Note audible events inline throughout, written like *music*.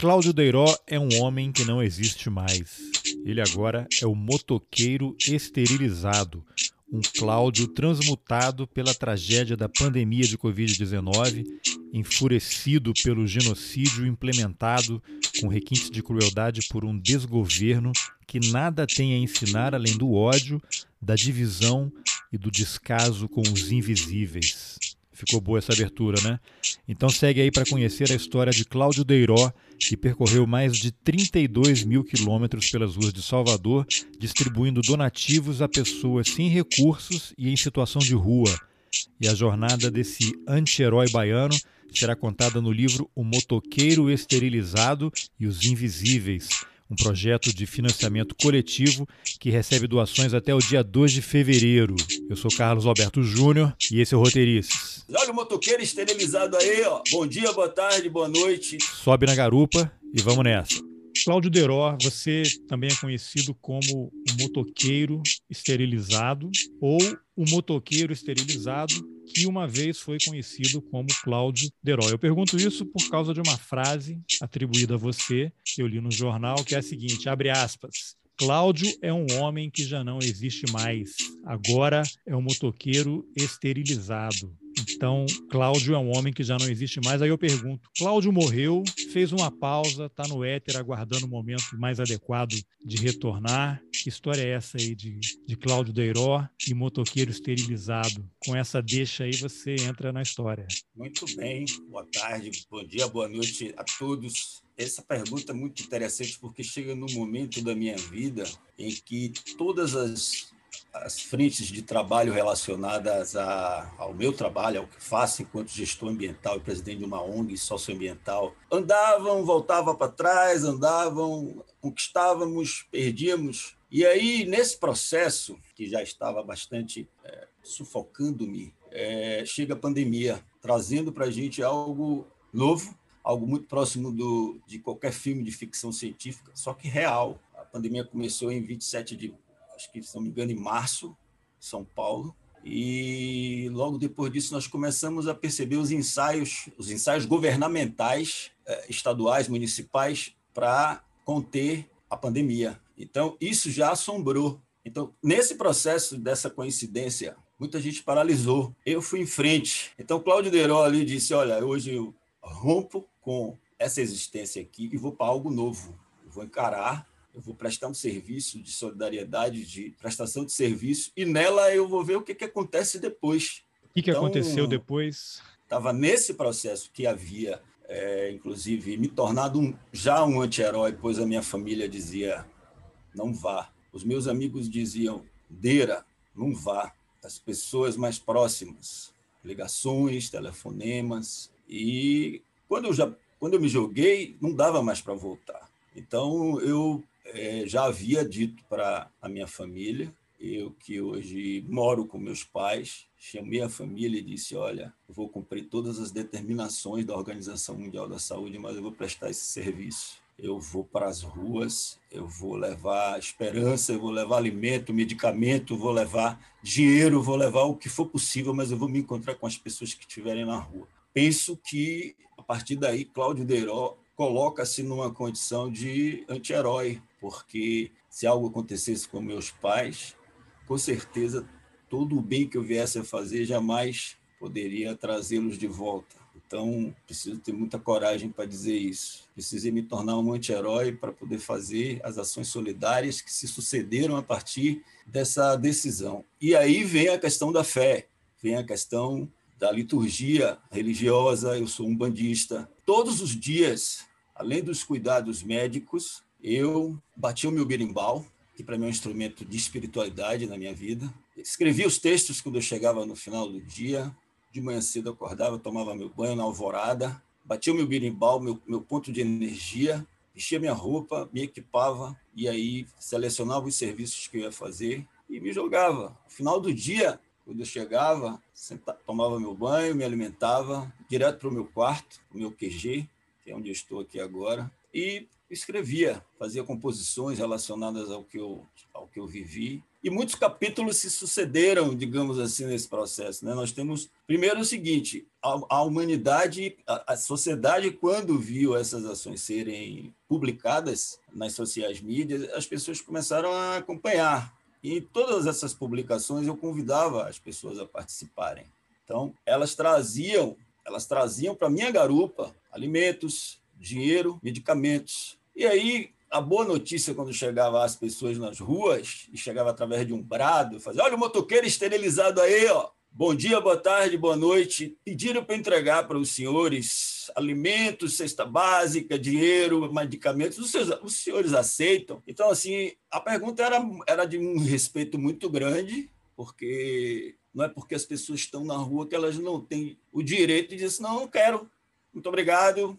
Cláudio Deiró é um homem que não existe mais. Ele agora é o motoqueiro esterilizado, um Cláudio transmutado pela tragédia da pandemia de Covid-19, enfurecido pelo genocídio implementado com requintes de crueldade por um desgoverno que nada tem a ensinar além do ódio, da divisão e do descaso com os invisíveis. Ficou boa essa abertura, né? Então segue aí para conhecer a história de Cláudio Deiró, que percorreu mais de 32 mil quilômetros pelas ruas de Salvador, distribuindo donativos a pessoas sem recursos e em situação de rua. E a jornada desse anti-herói baiano será contada no livro O Motoqueiro Esterilizado e os Invisíveis, um projeto de financiamento coletivo que recebe doações até o dia 2 de fevereiro. Eu sou Carlos Alberto Júnior e esse é o Roteirices. Olha o motoqueiro esterilizado aí, ó. Bom dia, boa tarde, boa noite. Sobe na garupa e vamos nessa. Cláudio Deró, você também é conhecido como o motoqueiro esterilizado ou o motoqueiro esterilizado que uma vez foi conhecido como Cláudio Deró. Eu pergunto isso por causa de uma frase atribuída a você que eu li no jornal, que é a seguinte, abre aspas, Cláudio é um homem que já não existe mais. Agora é um motoqueiro esterilizado. Então, Cláudio é um homem que já não existe mais. Aí eu pergunto: Cláudio morreu, fez uma pausa, está no éter aguardando o momento mais adequado de retornar. Que história é essa aí de, de Cláudio Deiró e motoqueiro esterilizado? Com essa deixa aí você entra na história. Muito bem, boa tarde, bom dia, boa noite a todos. Essa pergunta é muito interessante porque chega num momento da minha vida em que todas as as frentes de trabalho relacionadas a, ao meu trabalho, ao que faço enquanto gestor ambiental e presidente de uma ONG socioambiental, andavam, voltavam para trás, andavam, conquistávamos, perdíamos. E aí, nesse processo, que já estava bastante é, sufocando-me, é, chega a pandemia, trazendo para a gente algo novo, algo muito próximo do, de qualquer filme de ficção científica, só que real. A pandemia começou em 27 de acho que, se não me engano, em março, São Paulo. E logo depois disso nós começamos a perceber os ensaios, os ensaios governamentais, eh, estaduais, municipais, para conter a pandemia. Então, isso já assombrou. Então, nesse processo dessa coincidência, muita gente paralisou. Eu fui em frente. Então, Cláudio Deiró ali disse: Olha, hoje eu rompo com essa existência aqui e vou para algo novo. Eu vou encarar eu vou prestar um serviço de solidariedade, de prestação de serviço, e nela eu vou ver o que, que acontece depois. O que, que então, aconteceu depois? Estava nesse processo que havia, é, inclusive, me tornado um, já um anti-herói, pois a minha família dizia: não vá. Os meus amigos diziam: Deira, não vá. As pessoas mais próximas, ligações, telefonemas. E quando eu, já, quando eu me joguei, não dava mais para voltar. Então, eu é, já havia dito para a minha família, eu que hoje moro com meus pais, chamei a família e disse: Olha, vou cumprir todas as determinações da Organização Mundial da Saúde, mas eu vou prestar esse serviço. Eu vou para as ruas, eu vou levar esperança, eu vou levar alimento, medicamento, vou levar dinheiro, vou levar o que for possível, mas eu vou me encontrar com as pessoas que estiverem na rua. Penso que, a partir daí, Cláudio Deiró coloca-se numa condição de anti-herói, porque se algo acontecesse com meus pais, com certeza todo o bem que eu viesse a fazer jamais poderia trazê-los de volta. Então, preciso ter muita coragem para dizer isso. Precisei me tornar um anti-herói para poder fazer as ações solidárias que se sucederam a partir dessa decisão. E aí vem a questão da fé, vem a questão da liturgia religiosa. Eu sou um bandista. Todos os dias além dos cuidados médicos, eu bati o meu berimbau, que para mim é um instrumento de espiritualidade na minha vida. Escrevia os textos quando eu chegava no final do dia. De manhã cedo eu acordava, tomava meu banho na alvorada, batia o meu berimbau, meu, meu ponto de energia, vestia minha roupa, me equipava e aí selecionava os serviços que eu ia fazer e me jogava. No final do dia, quando eu chegava, sentava, tomava meu banho, me alimentava, direto para o meu quarto, o meu QG, que é onde eu estou aqui agora, e escrevia, fazia composições relacionadas ao que eu, ao que eu vivi. E muitos capítulos se sucederam, digamos assim, nesse processo. Né? Nós temos, primeiro, o seguinte: a, a humanidade, a, a, sociedade, quando viu essas ações serem publicadas nas sociais mídias, as pessoas começaram a acompanhar. E em todas essas publicações eu convidava as pessoas a participarem. Então, elas traziam, elas traziam para minha garupa alimentos, dinheiro, medicamentos. E aí a boa notícia quando chegava as pessoas nas ruas e chegava através de um brado, fazia: "Olha o motoqueiro esterilizado aí, ó. Bom dia, boa tarde, boa noite. Pediram para entregar para os senhores alimentos, cesta básica, dinheiro, medicamentos. Os, seus, os senhores aceitam? Então, assim, a pergunta era, era de um respeito muito grande, porque não é porque as pessoas estão na rua que elas não têm o direito de dizer, não, não quero, muito obrigado,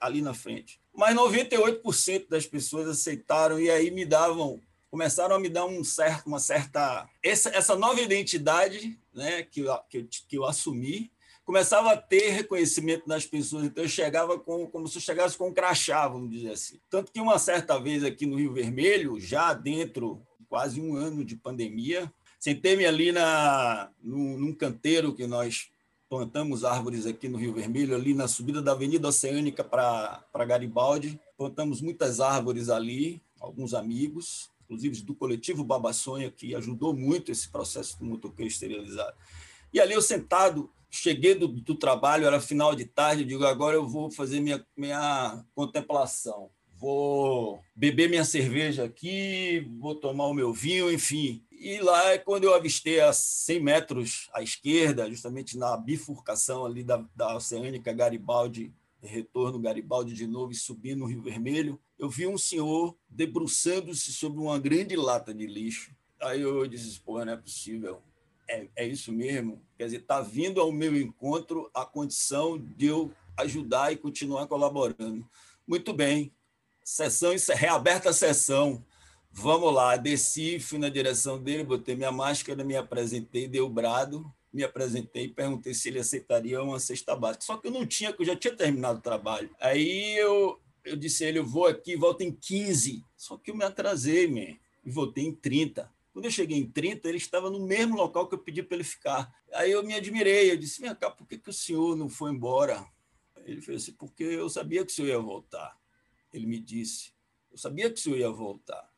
ali na frente. Mas 98% das pessoas aceitaram e aí me davam, começaram a me dar um certo, uma certa. Essa, essa nova identidade né, que, eu, que, eu, que eu assumi, começava a ter reconhecimento das pessoas. Então, eu chegava com, como se eu chegasse com um crachá, vamos dizer assim. Tanto que uma certa vez aqui no Rio Vermelho, já dentro de quase um ano de pandemia, sentei-me ali na, num, num canteiro que nós plantamos árvores aqui no Rio Vermelho, ali na subida da Avenida Oceânica para Garibaldi. Plantamos muitas árvores ali, alguns amigos, inclusive do coletivo Babaçonha, que ajudou muito esse processo do motoqueiro esterilizado. E ali eu sentado, cheguei do, do trabalho, era final de tarde, digo, agora eu vou fazer minha, minha contemplação. Vou beber minha cerveja aqui, vou tomar o meu vinho, enfim. E lá é quando eu avistei a 100 metros à esquerda, justamente na bifurcação ali da, da Oceânica Garibaldi, retorno Garibaldi de novo e subindo o Rio Vermelho, eu vi um senhor debruçando-se sobre uma grande lata de lixo. Aí eu disse, pô, não é possível. É, é isso mesmo? Quer dizer, está vindo ao meu encontro a condição de eu ajudar e continuar colaborando. Muito bem. Sessão, reaberta a sessão. Vamos lá, desci, fui na direção dele, botei minha máscara, me apresentei, dei o brado, me apresentei, perguntei se ele aceitaria uma cesta básica. Só que eu não tinha, porque eu já tinha terminado o trabalho. Aí eu, eu disse a ele, eu vou aqui, volto em 15. Só que eu me atrasei, man, e voltei em 30. Quando eu cheguei em 30, ele estava no mesmo local que eu pedi para ele ficar. Aí eu me admirei, eu disse, vem cá, por que, que o senhor não foi embora? Ele fez assim, porque eu sabia que o senhor ia voltar. Ele me disse, eu sabia que o senhor ia voltar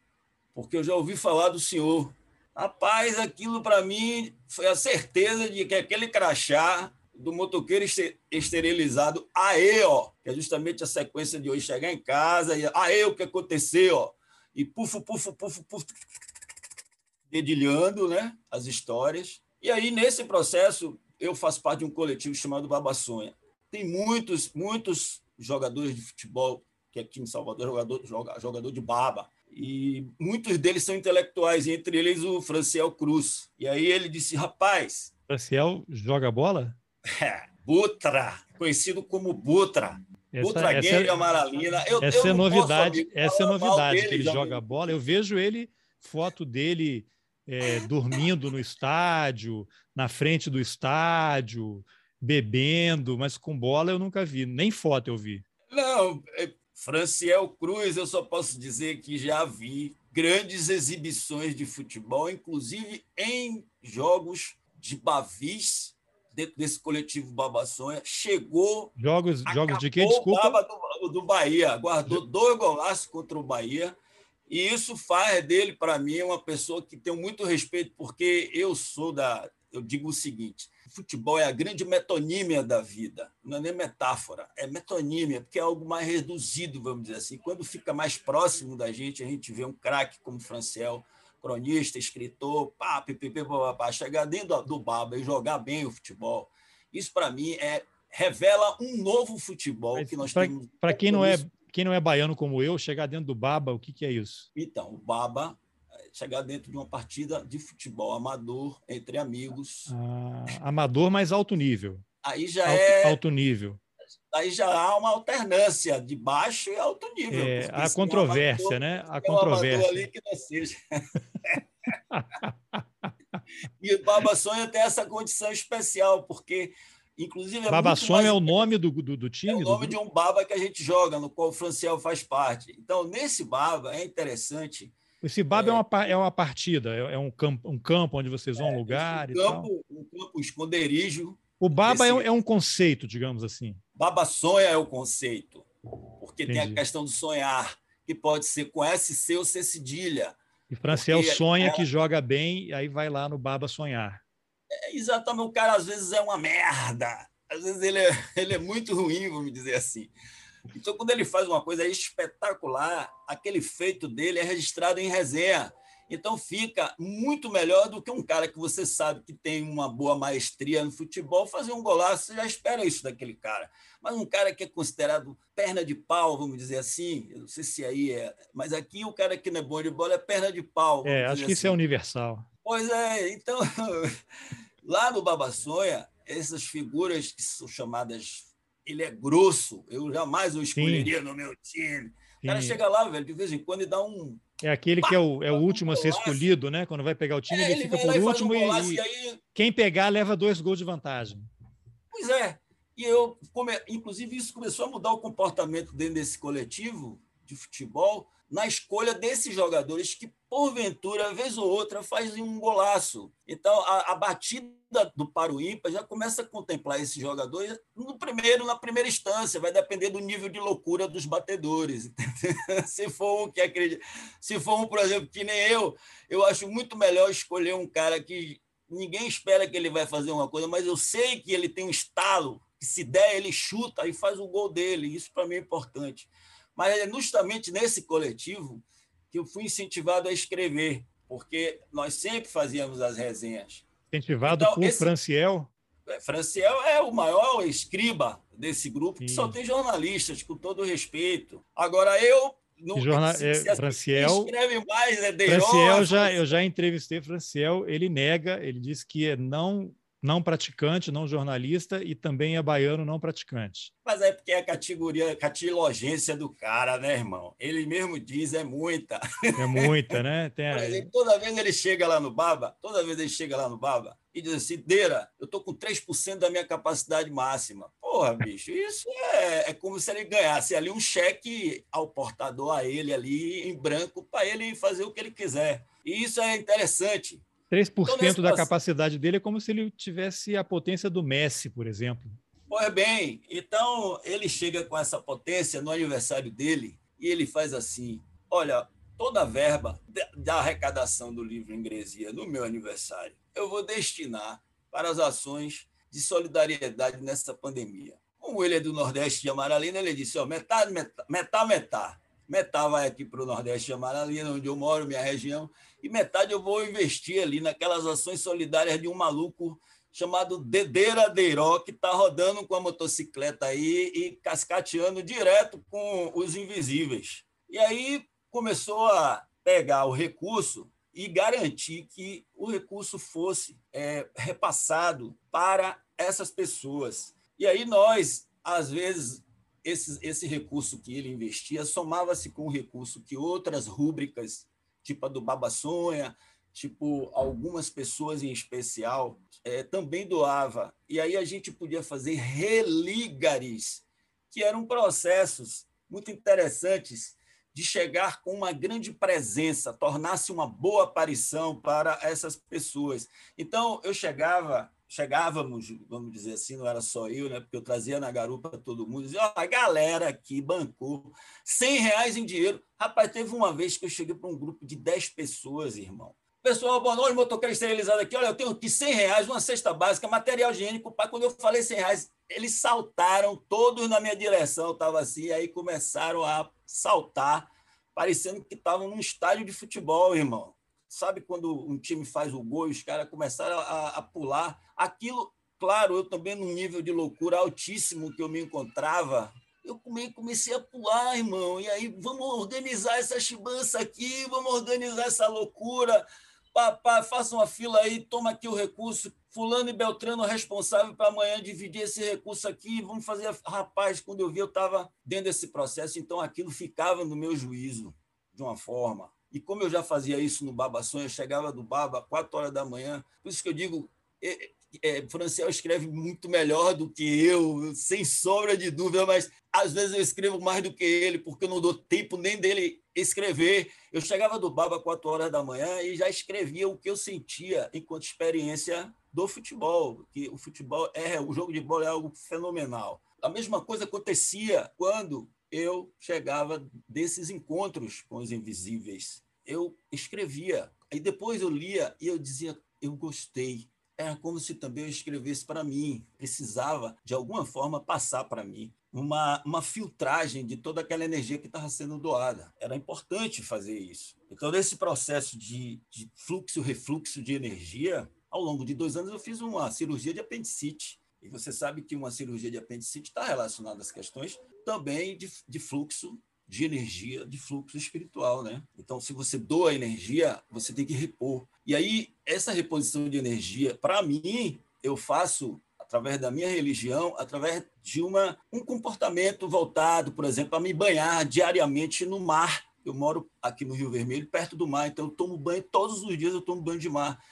porque eu já ouvi falar do senhor. Rapaz, aquilo para mim foi a certeza de que aquele crachá do motoqueiro esterilizado, aê, ó, que é justamente a sequência de hoje chegar em casa e aê, o que aconteceu, ó, e pufo, pufo, pufo, pufo, dedilhando, né, as histórias. E aí, nesse processo, eu faço parte de um coletivo chamado Babaçonha. Tem muitos, muitos jogadores de futebol, que aqui em Salvador, jogador, jogador de baba, e muitos deles são intelectuais, entre eles o Franciel Cruz. E aí ele disse: rapaz. Franciel joga bola? É, Butra, conhecido como Butra. Essa, Butra essa é, Amaralina. Eu, essa eu é novidade, essa é novidade dele, que ele joga bola. Eu vejo ele, foto dele é, dormindo no estádio, na frente do estádio, bebendo, mas com bola eu nunca vi, nem foto eu vi. Não, é, Franciel Cruz, eu só posso dizer que já vi grandes exibições de futebol, inclusive em jogos de Bavis, dentro desse coletivo Babaçonha, chegou. Jogos, jogos de quem? Desculpa. Do, do Bahia, guardou dois golaços contra o Bahia. E isso faz dele, para mim, uma pessoa que tem muito respeito, porque eu sou da. Eu digo o seguinte: futebol é a grande metonímia da vida, não é nem metáfora, é metonímia, porque é algo mais reduzido, vamos dizer assim. Quando fica mais próximo da gente, a gente vê um craque como Franciel, cronista, escritor, pá, pipipi, pá, chegar dentro do, do baba e jogar bem o futebol. Isso, para mim, é revela um novo futebol Mas que nós pra, temos. Para quem não é quem não é baiano como eu, chegar dentro do baba, o que, que é isso? Então, o baba chegar dentro de uma partida de futebol amador entre amigos. Ah, amador, mas alto nível. Aí já alto, é alto nível. Aí já há uma alternância de baixo e alto nível. É, a controvérsia, né? A controvérsia. ali que não seja. e o Baba Sonha tem essa condição especial, porque Inclusive, é Baba Sonha é o nome do, do, do time? É o nome do... de um Baba que a gente joga, no qual o Franciel faz parte. Então, nesse Baba, é interessante Esse Baba é, é, uma, é uma partida, é, é um, campo, um campo onde vocês vão é, lugar um e campo, tal. Um campo, um esconderijo. O Baba desse... é, um conceito, digamos assim. Baba sonha é o conceito, porque Entendi. tem a questão do sonhar, que pode ser com SC ou C cedilha. E Franciel sonha que joga bem, e aí vai lá no Baba sonhar. É, exatamente, o cara às vezes é uma merda, às vezes ele é, *laughs* ele é muito ruim, vamos dizer assim. Então, quando ele faz uma coisa espetacular, aquele feito dele é registrado em resenha. Então, fica muito melhor do que um cara que você sabe que tem uma boa maestria no futebol fazer um golaço. Você já espera isso daquele cara. Mas um cara que é considerado perna de pau, vamos dizer assim, eu não sei se aí é, mas aqui o cara que não é bom de bola é perna de pau. É, acho que assim. isso é assim. universal. Pois é, então, *laughs* lá no Babassonha, essas figuras que são chamadas ele é grosso, eu jamais o escolheria Sim. no meu time. O cara chega lá, velho, de vez em quando e dá um. É aquele que é o, é o último a ser escolhido, né? Quando vai pegar o time, é, ele, ele, fica por último um e, e, aí... quem pegar leva dois gols de vantagem. Pois é. E eu, inclusive, isso começou a mudar o comportamento dentro desse coletivo de futebol, na escolha desses jogadores que, porventura, vez ou outra, fazem um golaço. Então, a, a batida do paro ímpar já começa a contemplar esses jogadores no primeiro, na primeira instância, vai depender do nível de loucura dos batedores. *laughs* se for um que acredita, se for um, por exemplo, que nem eu, eu acho muito melhor escolher um cara que ninguém espera que ele vai fazer uma coisa, mas eu sei que ele tem um estalo, que se der, ele chuta e faz o gol dele. Isso para mim é importante. Mas é justamente nesse coletivo que eu fui incentivado a escrever, porque nós sempre fazíamos as resenhas. Incentivado então, por esse... Franciel? É, Franciel é o maior escriba desse grupo, Sim. que só tem jornalistas, com todo respeito. Agora, eu não, Jornal, se, se Franciel escreve mais, é Franciel já eu já entrevistei Franciel, ele nega, ele diz que é não não praticante, não jornalista e também é baiano não praticante. Mas é porque é a categoria, a catilogência do cara, né, irmão? Ele mesmo diz, é muita. É muita, né? *laughs* Tem a... exemplo, toda vez ele chega lá no Baba, toda vez ele chega lá no Baba e diz assim, Deira, eu tô com 3% da minha capacidade máxima. Porra, bicho, isso é, é como se ele ganhasse ali um cheque ao portador, a ele ali, em branco, para ele fazer o que ele quiser. E isso é interessante, 3% então, da capacidade dele é como se ele tivesse a potência do Messi, por exemplo. Pois bem, então ele chega com essa potência no aniversário dele e ele faz assim: olha, toda a verba da arrecadação do livro Ingresia no meu aniversário eu vou destinar para as ações de solidariedade nessa pandemia. Como ele é do Nordeste de Amaralina, ele disse: ó, metade, metade, metade, metade. Metade vai aqui para o Nordeste de Amaralina, onde eu moro, minha região, e metade eu vou investir ali naquelas ações solidárias de um maluco chamado Dedeira Deiró, que está rodando com a motocicleta aí e cascateando direto com os invisíveis. E aí começou a pegar o recurso e garantir que o recurso fosse é, repassado para essas pessoas. E aí nós, às vezes, esse, esse recurso que ele investia somava-se com o recurso que outras rúbricas, tipo a do Babassonha, tipo algumas pessoas em especial, é, também doava. E aí a gente podia fazer religares, que eram processos muito interessantes de chegar com uma grande presença, tornar-se uma boa aparição para essas pessoas. Então, eu chegava chegávamos, vamos dizer assim, não era só eu, né? porque eu trazia na garupa todo mundo, dizia, oh, a galera aqui bancou 100 reais em dinheiro. Rapaz, teve uma vez que eu cheguei para um grupo de 10 pessoas, irmão. Pessoal, boa noite, motoqueiro esterilizado aqui. Olha, eu tenho aqui 100 reais, uma cesta básica, material higiênico. Pai, quando eu falei 100 reais, eles saltaram todos na minha direção. Estava assim, aí começaram a saltar, parecendo que estavam num estádio de futebol, irmão sabe quando um time faz o gol e os caras começaram a, a pular? Aquilo, claro, eu também num nível de loucura altíssimo que eu me encontrava, eu comecei a pular, irmão. E aí, vamos organizar essa chibança aqui, vamos organizar essa loucura. Papá, faça uma fila aí, toma aqui o recurso. Fulano e Beltrano responsável para amanhã dividir esse recurso aqui. Vamos fazer. Rapaz, quando eu vi, eu estava dentro desse processo, então aquilo ficava no meu juízo, de uma forma. E como eu já fazia isso no Baba Sonho, eu chegava do Baba às quatro horas da manhã. Por isso que eu digo, é, é, Franciel escreve muito melhor do que eu, sem sombra de dúvida, mas às vezes eu escrevo mais do que ele, porque eu não dou tempo nem dele escrever. Eu chegava do Baba às 4 horas da manhã e já escrevia o que eu sentia enquanto experiência do futebol, que o futebol é o jogo de bola é algo fenomenal. A mesma coisa acontecia quando eu chegava desses encontros com os invisíveis. Eu escrevia, e depois eu lia e eu dizia, eu gostei. Era como se também eu escrevesse para mim, precisava de alguma forma passar para mim uma, uma filtragem de toda aquela energia que estava sendo doada. Era importante fazer isso. Então, nesse processo de, de fluxo refluxo de energia, ao longo de dois anos eu fiz uma cirurgia de apendicite. E você sabe que uma cirurgia de apendicite está relacionada às questões também de, de fluxo de energia, de fluxo espiritual, né? Então, se você doa energia, você tem que repor. E aí, essa reposição de energia, para mim, eu faço através da minha religião, através de uma, um comportamento voltado, por exemplo, a me banhar diariamente no mar. Eu moro aqui no Rio Vermelho, perto do mar, então eu tomo banho todos os dias, eu tomo banho de mar.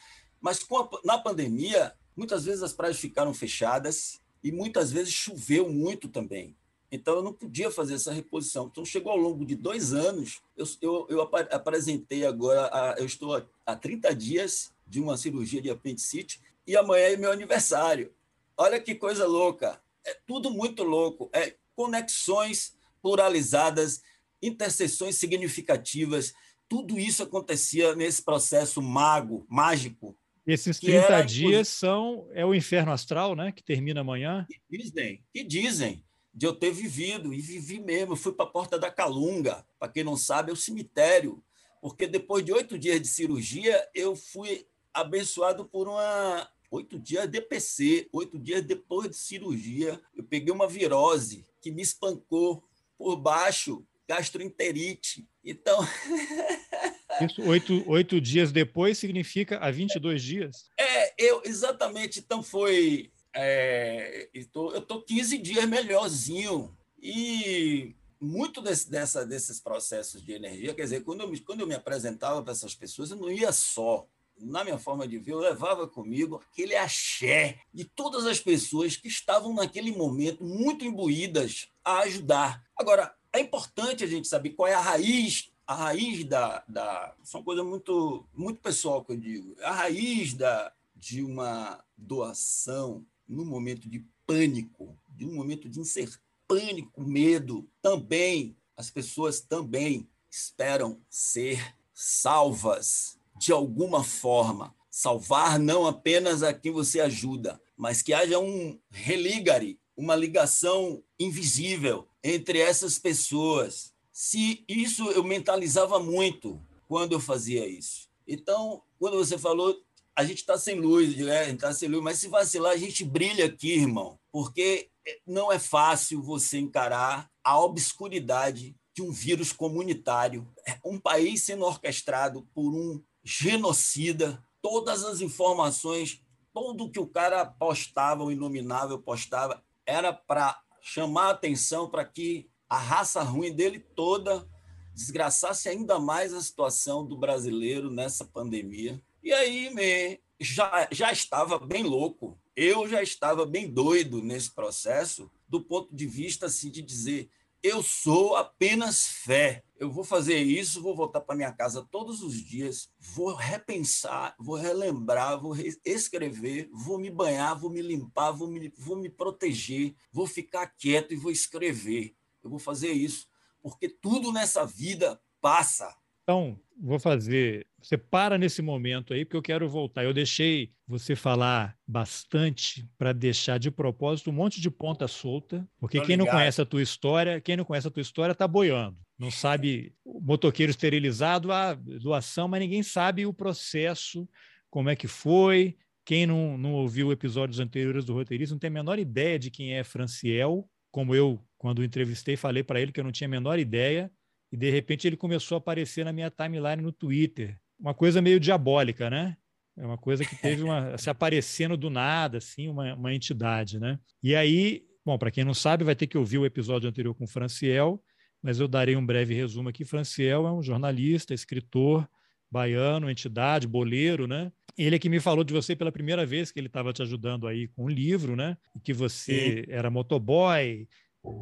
Mas a, na pandemia, muitas vezes as praias ficaram fechadas e muitas vezes choveu muito também. Então, eu não podia fazer essa reposição. Então, chegou ao longo de dois anos, eu, eu, eu apresentei agora, a, eu estou há 30 dias de uma cirurgia de apendicite e amanhã é meu aniversário. Olha que coisa louca. É tudo muito louco. É conexões pluralizadas, interseções significativas. Tudo isso acontecia nesse processo mago, mágico. Esses 30 dias são é o inferno astral, né? Que termina amanhã. Que dizem, que dizem de eu ter vivido, e vivi mesmo. Eu fui para a Porta da Calunga, para quem não sabe, é o cemitério, porque depois de oito dias de cirurgia, eu fui abençoado por uma. Oito dias de PC, oito dias depois de cirurgia, eu peguei uma virose que me espancou por baixo, gastroenterite. Então. *laughs* Isso, oito, oito dias depois significa há 22 dias? É, eu, exatamente. Então foi é, eu estou 15 dias melhorzinho. E muito desse, dessa, desses processos de energia, quer dizer, quando eu, me, quando eu me apresentava para essas pessoas, eu não ia só. Na minha forma de ver, eu levava comigo aquele axé de todas as pessoas que estavam naquele momento muito imbuídas a ajudar. Agora, é importante a gente saber qual é a raiz a raiz da, da isso é coisa muito muito pessoal que eu digo a raiz da de uma doação num momento de pânico, de um momento de incerteza, pânico, medo, também as pessoas também esperam ser salvas de alguma forma. Salvar não apenas a quem você ajuda, mas que haja um religare, uma ligação invisível entre essas pessoas. Se isso eu mentalizava muito quando eu fazia isso. Então, quando você falou a gente está sem luz, né? gente está sem luz, mas se vacilar, a gente brilha aqui, irmão, porque não é fácil você encarar a obscuridade de um vírus comunitário, é um país sendo orquestrado por um genocida, todas as informações, tudo que o cara postava, o inominável postava, era para chamar a atenção para que a raça ruim dele toda desgraçasse ainda mais a situação do brasileiro nessa pandemia e aí me, já, já estava bem louco, eu já estava bem doido nesse processo, do ponto de vista assim, de dizer: eu sou apenas fé. Eu vou fazer isso, vou voltar para minha casa todos os dias, vou repensar, vou relembrar, vou escrever, vou me banhar, vou me limpar, vou me, vou me proteger, vou ficar quieto e vou escrever. Eu vou fazer isso, porque tudo nessa vida passa. Então, vou fazer. Você para nesse momento aí, porque eu quero voltar. Eu deixei você falar bastante para deixar de propósito um monte de ponta solta, porque quem não conhece a tua história, quem não conhece a tua história está boiando. Não sabe o motoqueiro esterilizado, a doação, mas ninguém sabe o processo, como é que foi. Quem não, não ouviu episódios anteriores do roteirista não tem a menor ideia de quem é Franciel, como eu, quando entrevistei, falei para ele que eu não tinha a menor ideia e de repente ele começou a aparecer na minha timeline no Twitter. Uma coisa meio diabólica, né? É uma coisa que teve uma *laughs* se aparecendo do nada, assim, uma, uma entidade, né? E aí, bom, para quem não sabe, vai ter que ouvir o episódio anterior com o Franciel, mas eu darei um breve resumo aqui. Franciel é um jornalista, escritor, baiano, entidade, boleiro, né? Ele é que me falou de você pela primeira vez, que ele estava te ajudando aí com um livro, né? E que você Sim. era motoboy,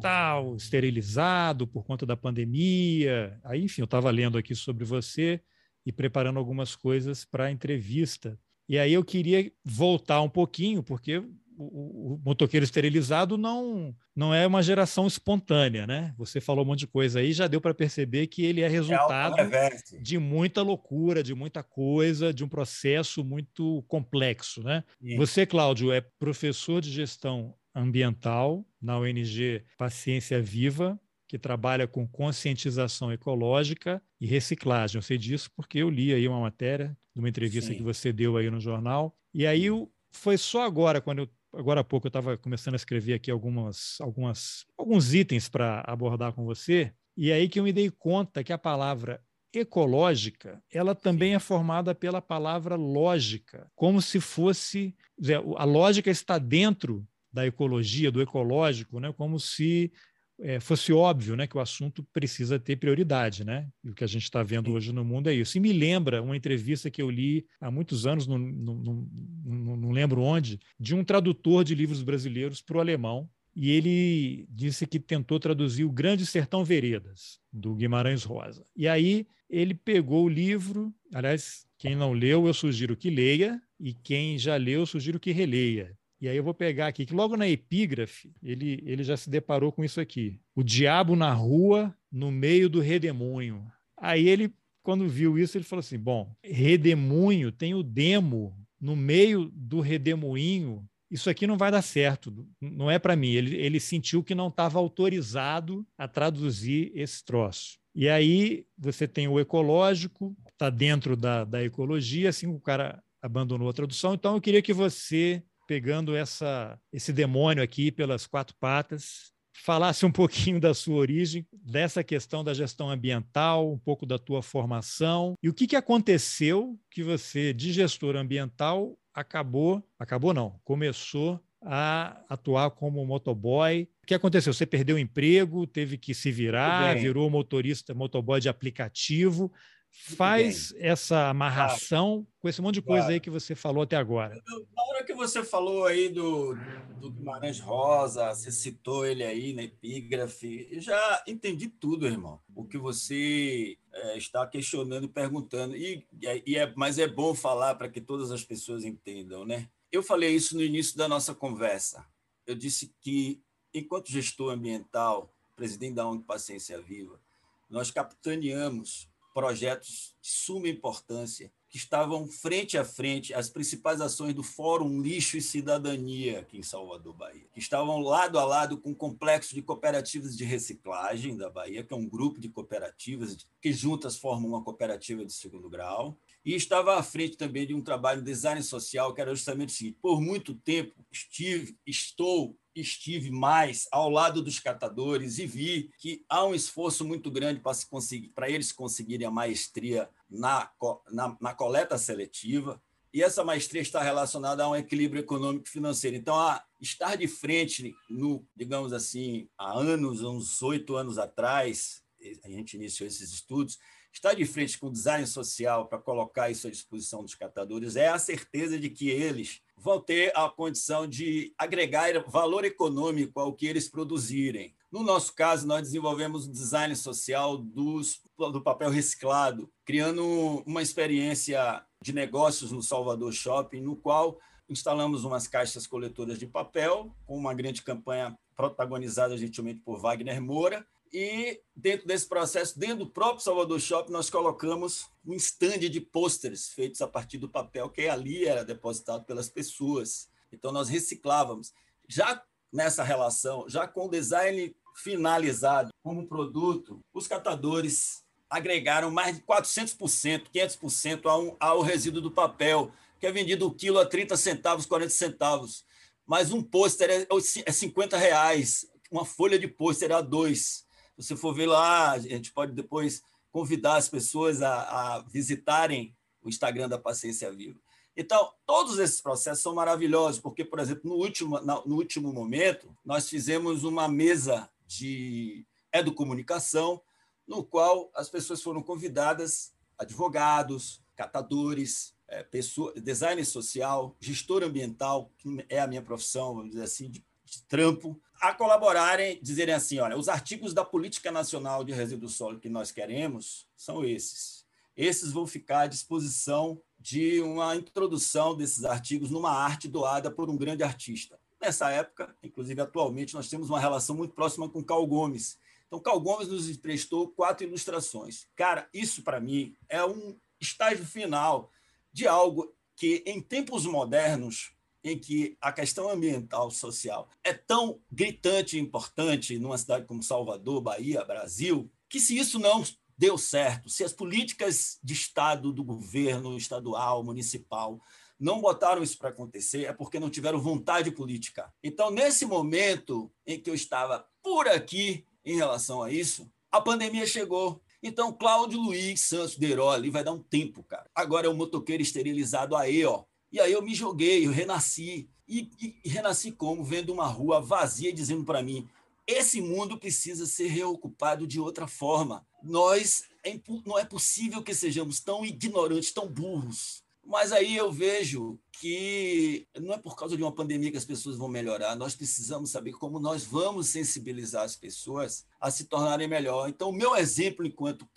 tal, esterilizado por conta da pandemia. Aí, enfim, eu estava lendo aqui sobre você e preparando algumas coisas para a entrevista. E aí eu queria voltar um pouquinho, porque o, o, motoqueiro esterilizado não, não é uma geração espontânea, né? Você falou um monte de coisa aí, já deu para perceber que ele é, é resultado é de muita loucura, de muita coisa, de um processo muito complexo, né? Sim. Você, Cláudio, é professor de gestão ambiental na ONG Paciência Viva, que trabalha com conscientização ecológica e reciclagem. Eu sei disso porque eu li aí uma matéria de uma entrevista Sim. que você deu aí no jornal. E aí foi só agora, quando eu agora há pouco eu estava começando a escrever aqui algumas, algumas, alguns itens para abordar com você, e aí que eu me dei conta que a palavra ecológica, ela também é formada pela palavra lógica, como se fosse, dizer, a lógica está dentro da ecologia, do ecológico, né? como se é, fosse óbvio né, que o assunto precisa ter prioridade. Né? E o que a gente está vendo hoje no mundo é isso. E me lembra uma entrevista que eu li há muitos anos, não, não, não, não lembro onde, de um tradutor de livros brasileiros para o alemão. E ele disse que tentou traduzir O Grande Sertão Veredas, do Guimarães Rosa. E aí ele pegou o livro, aliás, quem não leu, eu sugiro que leia, e quem já leu, eu sugiro que releia. E aí eu vou pegar aqui, que logo na epígrafe, ele, ele já se deparou com isso aqui. O diabo na rua, no meio do redemoinho. Aí ele, quando viu isso, ele falou assim, bom, redemoinho, tem o demo no meio do redemoinho, isso aqui não vai dar certo, não é para mim. Ele, ele sentiu que não estava autorizado a traduzir esse troço. E aí você tem o ecológico, está dentro da, da ecologia, assim o cara abandonou a tradução. Então eu queria que você pegando essa, esse demônio aqui pelas quatro patas, falasse um *laughs* pouquinho da sua origem, dessa questão da gestão ambiental, um pouco da tua formação e o que, que aconteceu que você, de gestor ambiental, acabou, acabou não, começou a atuar como motoboy. O que aconteceu? Você perdeu o emprego, teve que se virar, virou motorista, motoboy de aplicativo faz essa amarração claro. com esse monte de coisa claro. aí que você falou até agora. Na hora que você falou aí do, do Guimarães Rosa, você citou ele aí na epígrafe, eu já entendi tudo, irmão. O que você é, está questionando e perguntando. E, e é, mas é bom falar para que todas as pessoas entendam, né? Eu falei isso no início da nossa conversa. Eu disse que, enquanto gestor ambiental, presidente da ONG Paciência Viva, nós capitaneamos projetos de suma importância que estavam frente a frente às principais ações do Fórum Lixo e Cidadania aqui em Salvador, Bahia, que estavam lado a lado com o complexo de cooperativas de reciclagem da Bahia, que é um grupo de cooperativas que juntas formam uma cooperativa de segundo grau, e estava à frente também de um trabalho de design social que era justamente o seguinte: por muito tempo estive, estou estive mais ao lado dos catadores e vi que há um esforço muito grande para se conseguir, para eles conseguirem a maestria na, na, na, coleta seletiva. E essa maestria está relacionada a um equilíbrio econômico e financeiro. Então, a estar de frente, no, digamos assim, há anos, uns oito anos atrás, a gente iniciou esses estudos, estar de frente com o design social para colocar isso à disposição dos catadores é a certeza de que eles vão ter a condição de agregar valor econômico ao que eles produzirem. No nosso caso, nós desenvolvemos o design social dos, do papel reciclado, criando uma experiência de negócios no Salvador Shopping, no qual instalamos umas caixas coletoras de papel, com uma grande campanha protagonizada gentilmente por Wagner Moura, e dentro desse processo, dentro do próprio Salvador Shopping, nós colocamos um stand de pôsteres feitos a partir do papel que ali era depositado pelas pessoas. Então, nós reciclávamos. Já nessa relação, já com o design finalizado como produto, os catadores agregaram mais de 400%, 500% ao, ao resíduo do papel, que é vendido o quilo a 30 centavos, 40 centavos. Mas um pôster é, é 50 reais, uma folha de pôster a dois você for ver lá, a gente pode depois convidar as pessoas a, a visitarem o Instagram da Paciência Viva. Então, todos esses processos são maravilhosos, porque, por exemplo, no último, no último momento, nós fizemos uma mesa de educomunicação, no qual as pessoas foram convidadas, advogados, catadores, é, pessoa, social, gestor ambiental, que é a minha profissão, vamos dizer assim, de de trampo, a colaborarem, dizerem assim: olha, os artigos da Política Nacional de Resíduo Sólido que nós queremos são esses. Esses vão ficar à disposição de uma introdução desses artigos numa arte doada por um grande artista. Nessa época, inclusive atualmente, nós temos uma relação muito próxima com Carl Gomes. Então, Carl Gomes nos emprestou quatro ilustrações. Cara, isso para mim é um estágio final de algo que, em tempos modernos, em que a questão ambiental social é tão gritante e importante numa cidade como Salvador, Bahia, Brasil, que se isso não deu certo, se as políticas de Estado, do governo estadual, municipal, não botaram isso para acontecer, é porque não tiveram vontade política. Então, nesse momento em que eu estava por aqui em relação a isso, a pandemia chegou. Então, Cláudio Luiz Santos Deiró ali vai dar um tempo, cara. Agora é o motoqueiro esterilizado aí, ó. E aí eu me joguei, eu renasci. E, e, e renasci como? Vendo uma rua vazia dizendo para mim: esse mundo precisa ser reocupado de outra forma. Nós é, não é possível que sejamos tão ignorantes, tão burros. Mas aí eu vejo que não é por causa de uma pandemia que as pessoas vão melhorar. Nós precisamos saber como nós vamos sensibilizar as pessoas a se tornarem melhor. Então, o meu exemplo enquanto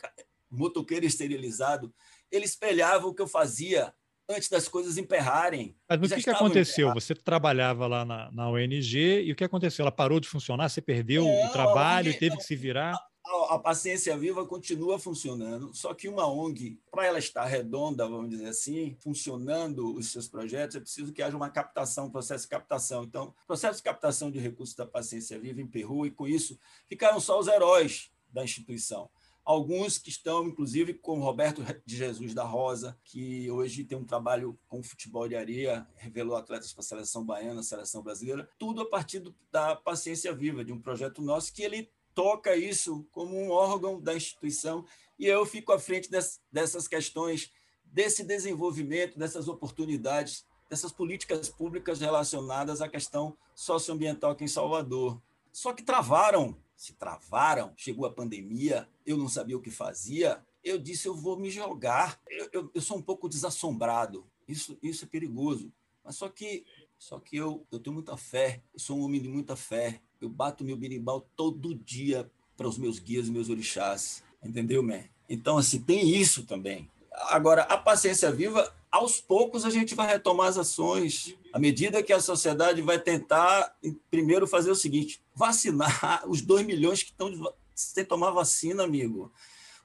motoqueiro esterilizado, ele espelhava o que eu fazia antes das coisas emperrarem. Mas o que, que aconteceu? Você trabalhava lá na, na, ONG e o que aconteceu? Ela parou de funcionar? Você perdeu não, o trabalho e teve que se virar? A, a, Paciência Viva continua funcionando, só que uma ONG, para ela estar redonda, vamos dizer assim, funcionando os seus projetos, é preciso que haja uma captação, um processo de captação. Então, o processo de captação de recursos da Paciência Viva emperrou e, com isso, ficaram só os heróis da instituição alguns que estão, inclusive, com Roberto de Jesus da Rosa, que hoje tem um trabalho com futebol de areia, revelou atletas para a seleção baiana, seleção brasileira, tudo a partir da Paciência Viva, de um projeto nosso que ele toca isso como um órgão da instituição, e eu fico à frente des, dessas questões, desse desenvolvimento, dessas oportunidades, dessas políticas públicas relacionadas à questão socioambiental aqui em Salvador. Só que travaram se travaram, chegou a pandemia, eu não sabia o que fazia, eu disse, eu vou me jogar. Eu, eu, eu sou um pouco desassombrado, isso, isso é perigoso. Mas só que, só que eu, eu tenho muita fé, eu sou um homem de muita fé, eu bato meu birimbau todo dia para os meus guias e meus orixás, entendeu, man? Então, assim, tem isso também. Agora, a paciência viva, aos poucos a gente vai retomar as ações, à medida que a sociedade vai tentar, primeiro, fazer o seguinte: vacinar *laughs* os 2 milhões que estão sem tomar vacina, amigo.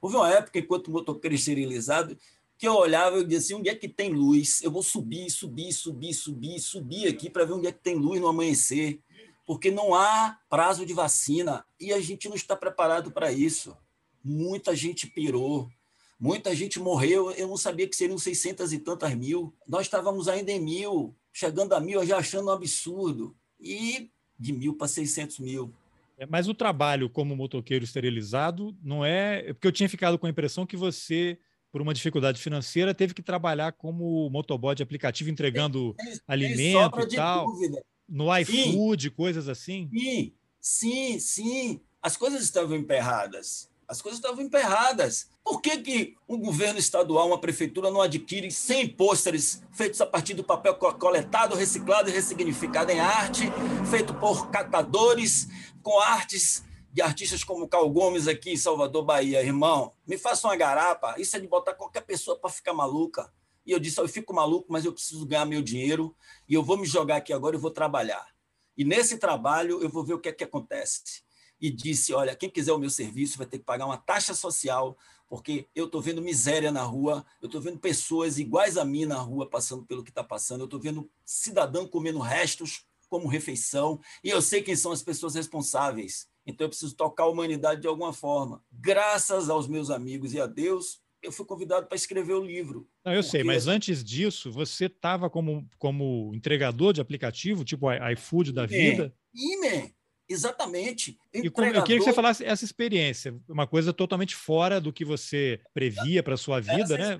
Houve uma época, enquanto motoqueiro esterilizado, que eu olhava e dizia assim, onde é que tem luz? Eu vou subir, subir, subir, subir, subir aqui para ver onde é que tem luz no amanhecer, porque não há prazo de vacina e a gente não está preparado para isso. Muita gente pirou, Muita gente morreu, eu não sabia que seriam 600 e tantas mil. Nós estávamos ainda em mil, chegando a mil, já achando um absurdo. E de mil para 600 mil. É, mas o trabalho como motoqueiro esterilizado não é. é porque eu tinha ficado com a impressão que você, por uma dificuldade financeira, teve que trabalhar como motoboy de aplicativo entregando alimento e tal. Dúvida. No iFood, coisas assim? Sim, sim, sim. As coisas estavam emperradas. As coisas estavam emperradas. Por que, que um governo estadual, uma prefeitura, não adquire 100 pôsteres feitos a partir do papel coletado, reciclado e ressignificado em arte, feito por catadores, com artes de artistas como Cal Gomes aqui em Salvador, Bahia? Irmão, me faça uma garapa. Isso é de botar qualquer pessoa para ficar maluca. E eu disse: eu fico maluco, mas eu preciso ganhar meu dinheiro e eu vou me jogar aqui agora e vou trabalhar. E nesse trabalho eu vou ver o que é que acontece e disse: Olha, quem quiser o meu serviço vai ter que pagar uma taxa social, porque eu estou vendo miséria na rua, eu estou vendo pessoas iguais a mim na rua passando pelo que está passando, eu estou vendo cidadão comendo restos como refeição, e eu sei quem são as pessoas responsáveis. Então eu preciso tocar a humanidade de alguma forma. Graças aos meus amigos e a Deus, eu fui convidado para escrever o livro. Não, eu sei, mas antes disso, você estava como, como entregador de aplicativo, tipo iFood da vida? Ime, Exatamente. E como, eu queria que você falasse essa experiência, uma coisa totalmente fora do que você previa para a sua vida, né?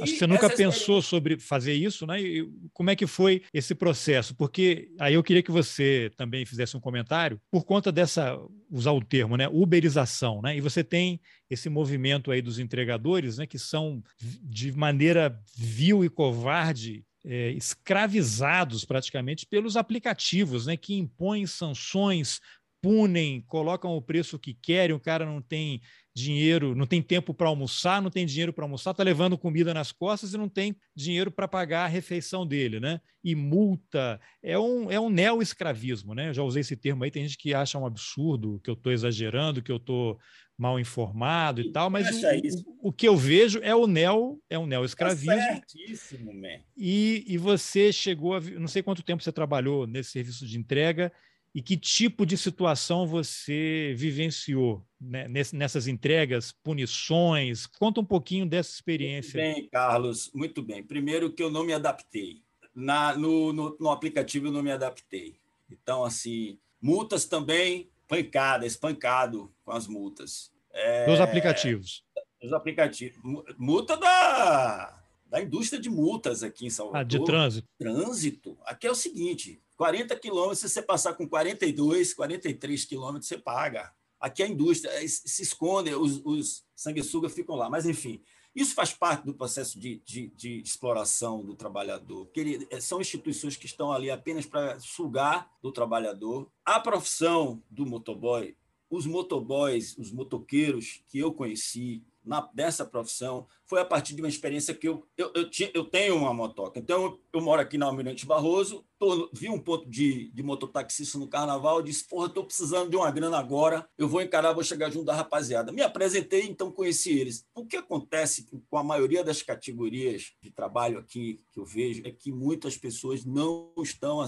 Acho que você nunca pensou sobre fazer isso, né? E como é que foi esse processo? Porque aí eu queria que você também fizesse um comentário por conta dessa, usar o termo, né? Uberização, né? E você tem esse movimento aí dos entregadores, né? Que são de maneira vil e covarde é, escravizados praticamente pelos aplicativos, né, que impõem sanções, punem, colocam o preço que querem, o cara não tem dinheiro, não tem tempo para almoçar, não tem dinheiro para almoçar, está levando comida nas costas e não tem dinheiro para pagar a refeição dele, né? E multa, é um, é um neo-escravismo, né? Eu já usei esse termo aí, tem gente que acha um absurdo, que eu estou exagerando, que eu estou mal informado e tal, mas o, o, o, que eu vejo é o neo, é um neo-escravismo. Tá certíssimo, man. E, e você chegou a, não sei quanto tempo você trabalhou nesse serviço de entrega, e que tipo de situação você vivenciou né, nessas entregas, punições? Conta um pouquinho dessa experiência. Muito bem, Carlos, muito bem. Primeiro que eu não me adaptei. Na, no, no, no aplicativo eu não me adaptei. Então, assim, multas também, pancada, espancado com as multas. É, Dos aplicativos. Dos aplicativos. Multa da, da indústria de multas aqui em Salvador. Ah, de trânsito. Trânsito. Aqui é o seguinte: 40 quilômetros, se você passar com 42, 43 quilômetros, você paga. Aqui a indústria se esconde, os, os sanguessugas ficam lá. Mas, enfim, isso faz parte do processo de, de, de exploração do trabalhador, porque ele, é, são instituições que estão ali apenas para sugar do trabalhador. A profissão do motoboy, os motoboys, os motoqueiros que eu conheci, na, dessa profissão foi a partir de uma experiência que eu, eu, eu, tinha, eu tenho uma motoca. Então, eu, eu moro aqui na Almirante Barroso, tô, vi um ponto de, de mototaxista no carnaval, disse: Porra, estou precisando de uma grana agora, eu vou encarar, vou chegar junto da rapaziada. Me apresentei, então conheci eles. O que acontece com a maioria das categorias de trabalho aqui que eu vejo é que muitas pessoas não estão,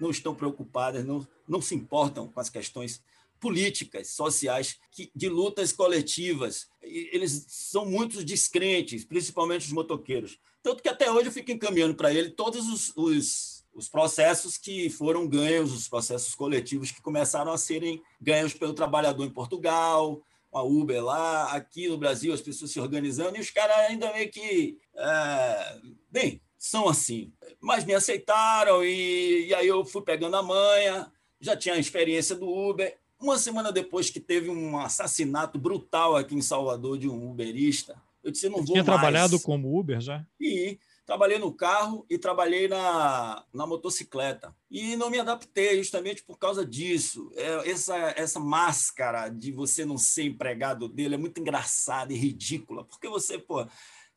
não estão preocupadas, não, não se importam com as questões políticas, sociais, de lutas coletivas. Eles são muito descrentes, principalmente os motoqueiros. Tanto que até hoje eu fico encaminhando para ele todos os, os, os, processos que foram ganhos, os processos coletivos que começaram a serem ganhos pelo trabalhador em Portugal, a Uber lá, aqui no Brasil, as pessoas se organizando, e os caras ainda meio que. É, bem, são assim. Mas me aceitaram, e, e aí eu fui pegando a manha, já tinha a experiência do Uber, uma semana depois que teve um assassinato brutal aqui em Salvador de um uberista, eu disse, não vou tinha mais. trabalhado como Uber já? E trabalhei no carro e trabalhei na, na motocicleta. E não me adaptei justamente por causa disso. É, essa, essa máscara de você não ser empregado dele é muito engraçada e ridícula, porque você, pô,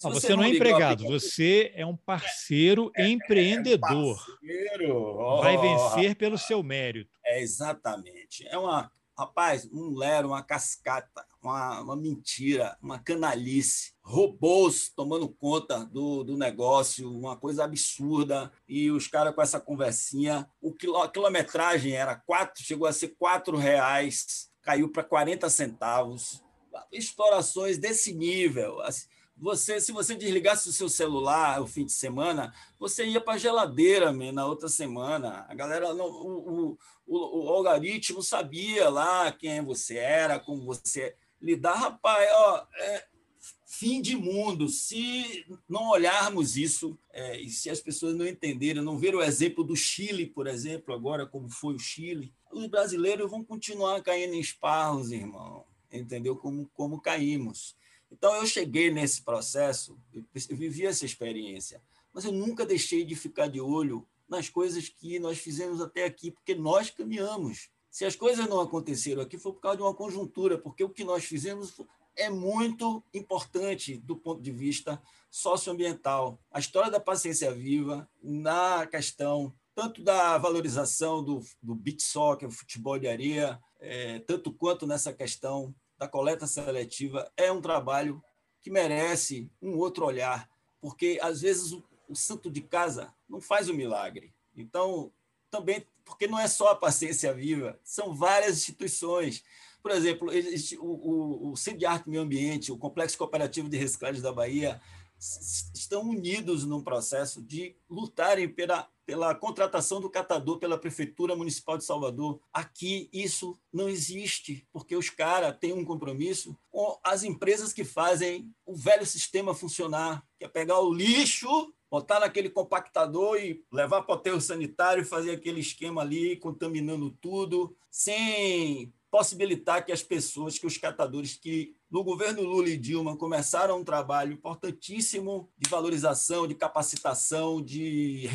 não, você, você, não é empregado, você é um parceiro é, empreendedor. É parceiro. Oh, Vai vencer pelo seu mérito. É exatamente. É uma Rapaz, um lero, uma cascata, uma, uma mentira, uma canalice, robôs tomando conta do, do negócio, uma coisa absurda. E os caras com essa conversinha, o quilô, a quilometragem era quatro, chegou a ser quatro reais, caiu para 40 centavos. Explorações desse nível. Assim, você, se você desligasse o seu celular o fim de semana, você ia para a geladeira man, na outra semana. A galera, o, o, o, o, algoritmo sabia lá quem você era, como você lidar. Rapaz, ó, é, fim de mundo. Se não olharmos isso, é, e se as pessoas não entenderem, não ver o exemplo do Chile, por exemplo, agora, como foi o Chile, os brasileiros vão continuar caindo em esparros, irmão. Entendeu? Como, como caímos. Então, eu cheguei nesse processo, eu vivi essa experiência, mas eu nunca deixei de ficar de olho nas coisas que nós fizemos até aqui, porque nós caminhamos. Se as coisas não aconteceram aqui, foi por causa de uma conjuntura, porque o que nós fizemos é muito importante do ponto de vista socioambiental. A história da paciência viva, na questão tanto da valorização do, do beach soccer, futebol de areia, é, tanto quanto nessa questão da coleta seletiva é um trabalho que merece um outro olhar, porque às vezes o, o santo de casa não faz o milagre. Então, também, porque não é só a paciência viva, são várias instituições. Por exemplo, o, o, o Centro de Arte e Meio Ambiente, o Complexo Cooperativo de Reciclagem da Bahia, estão unidos num processo de lutarem pela, pela contratação do catador pela Prefeitura Municipal de Salvador. Aqui isso não existe, porque os caras têm um compromisso com as empresas que fazem o velho sistema funcionar, que é pegar o lixo, botar naquele compactador e levar para o aterro sanitário fazer aquele esquema ali, contaminando tudo, sem possibilitar que as pessoas, que os catadores que no governo Lula e Dilma, começaram um trabalho importantíssimo de valorização, de capacitação, de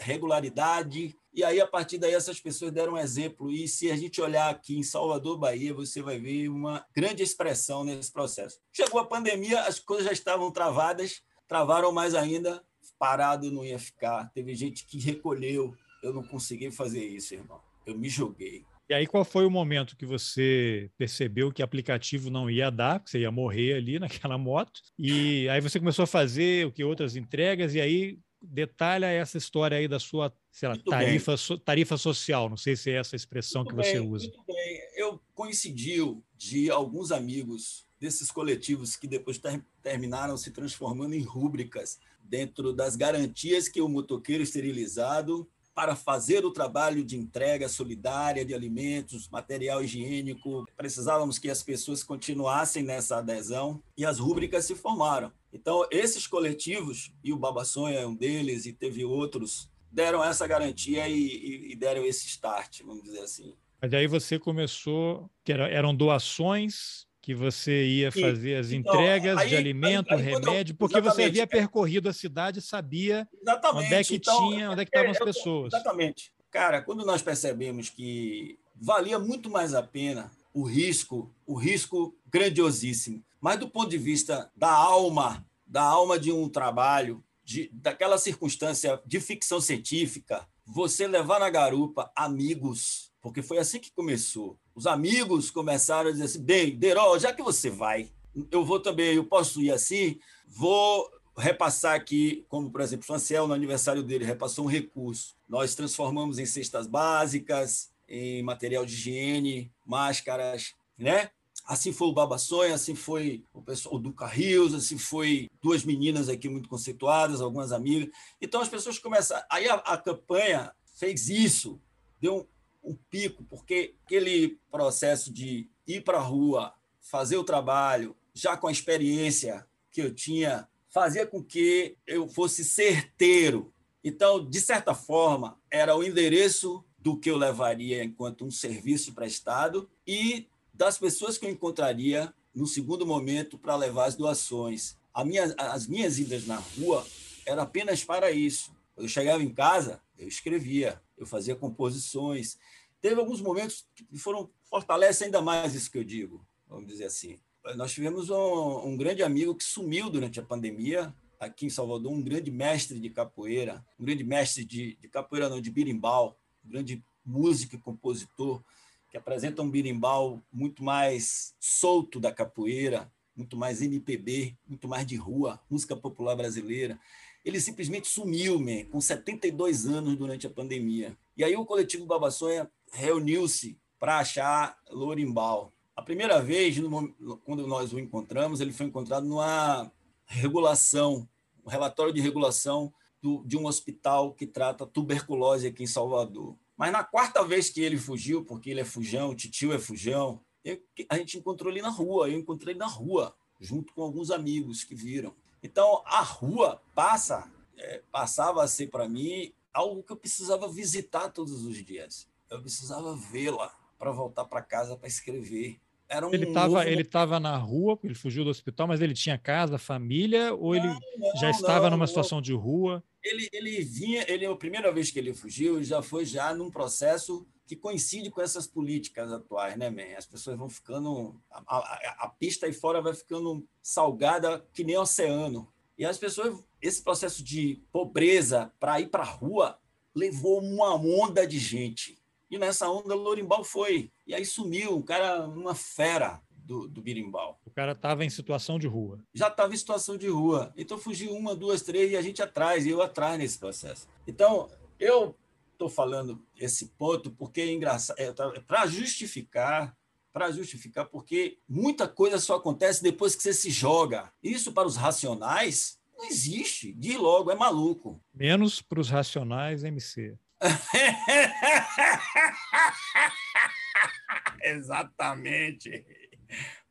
regularidade. E aí, a partir daí, essas pessoas deram um exemplo. E se a gente olhar aqui em Salvador, Bahia, você vai ver uma grande expressão nesse processo. Chegou a pandemia, as coisas já estavam travadas, travaram mais ainda, parado não ia ficar. Teve gente que recolheu. Eu não consegui fazer isso, irmão. Eu me joguei. E aí, qual foi o momento que você percebeu que aplicativo não ia dar, que você ia morrer ali naquela moto? E aí você começou a fazer o que outras entregas, e aí detalha essa história aí da sua lá, tarifa, so, tarifa social. Não sei se é essa expressão muito que bem, você usa. Muito bem. Eu coincidiu de alguns amigos desses coletivos que depois ter, terminaram se transformando em rúbricas dentro das garantias que o motoqueiro esterilizado para fazer o trabalho de entrega solidária de alimentos, material higiênico. Precisávamos que as pessoas continuassem nessa adesão e as rúbricas se formaram. Então, esses coletivos, e o Baba Sonha é um deles, e teve outros, deram essa garantia e, e, e deram esse start, vamos dizer assim. Mas aí você começou, que era, eram doações que você ia fazer as então, entregas aí, de alimento, aí, aí, remédio, porque você havia percorrido a cidade e sabia onde é que então, tinha, onde é que estavam é, as pessoas. Exatamente. Cara, quando nós percebemos que valia muito mais a pena o risco, o risco grandiosíssimo, mas do ponto de vista da alma, da alma de um trabalho, de, daquela circunstância de ficção científica, você levar na garupa amigos, porque foi assim que começou os amigos começaram a dizer assim: bem, Derol, já que você vai, eu vou também, eu posso ir assim, vou repassar aqui, como por exemplo, o Franciel, no aniversário dele, repassou um recurso. Nós transformamos em cestas básicas, em material de higiene, máscaras, né? Assim foi o Babassonha, assim foi o pessoal do Carrios, assim foi duas meninas aqui muito conceituadas, algumas amigas. Então as pessoas começaram. Aí a, a campanha fez isso, deu um pico, porque aquele processo de ir para a rua, fazer o trabalho, já com a experiência que eu tinha, fazia com que eu fosse certeiro. Então, de certa forma, era o endereço do que eu levaria enquanto um serviço prestado e das pessoas que eu encontraria no segundo momento para levar as doações. Minha, as minhas idas na rua eram apenas para isso. Eu chegava em casa, eu escrevia, eu fazia composições. Teve alguns momentos que foram fortalece ainda mais isso que eu digo, vamos dizer assim. Nós tivemos um, um grande amigo que sumiu durante a pandemia, aqui em Salvador, um grande mestre de capoeira, um grande mestre de, de capoeira, não, de birimbau, um grande músico e compositor, que apresenta um birimbau muito mais solto da capoeira, muito mais MPB, muito mais de rua, música popular brasileira ele simplesmente sumiu, man, com 72 anos durante a pandemia. E aí o coletivo Babassonha reuniu-se para achar Lorimbal. A primeira vez, no, quando nós o encontramos, ele foi encontrado numa regulação, um relatório de regulação do, de um hospital que trata tuberculose aqui em Salvador. Mas na quarta vez que ele fugiu, porque ele é fujão, o titio é fujão, eu, a gente encontrou ele na rua, eu encontrei ele na rua, junto com alguns amigos que viram. Então, a rua passa, é, passava a ser para mim algo que eu precisava visitar todos os dias. Eu precisava vê-la para voltar para casa para escrever. Era um ele estava novo... na rua, ele fugiu do hospital, mas ele tinha casa, família, ou não, ele não, já estava não, numa situação de rua? Ele, ele vinha, ele a primeira vez que ele fugiu, já foi já num processo que coincide com essas políticas atuais, né, man? As pessoas vão ficando. A, a, a pista aí fora vai ficando salgada que nem oceano. E as pessoas, esse processo de pobreza para ir para a rua levou uma onda de gente. E nessa onda, o Lorimbal foi. E aí sumiu, um cara, uma fera do, do Birimbal. O cara estava em situação de rua. Já estava em situação de rua. Então fugiu uma, duas, três e a gente atrás, e eu atrás nesse processo. Então, eu estou falando esse ponto porque é engraçado, é, para justificar, para justificar, porque muita coisa só acontece depois que você se joga. Isso para os racionais não existe. De logo, é maluco. Menos para os racionais, MC. *laughs* Exatamente.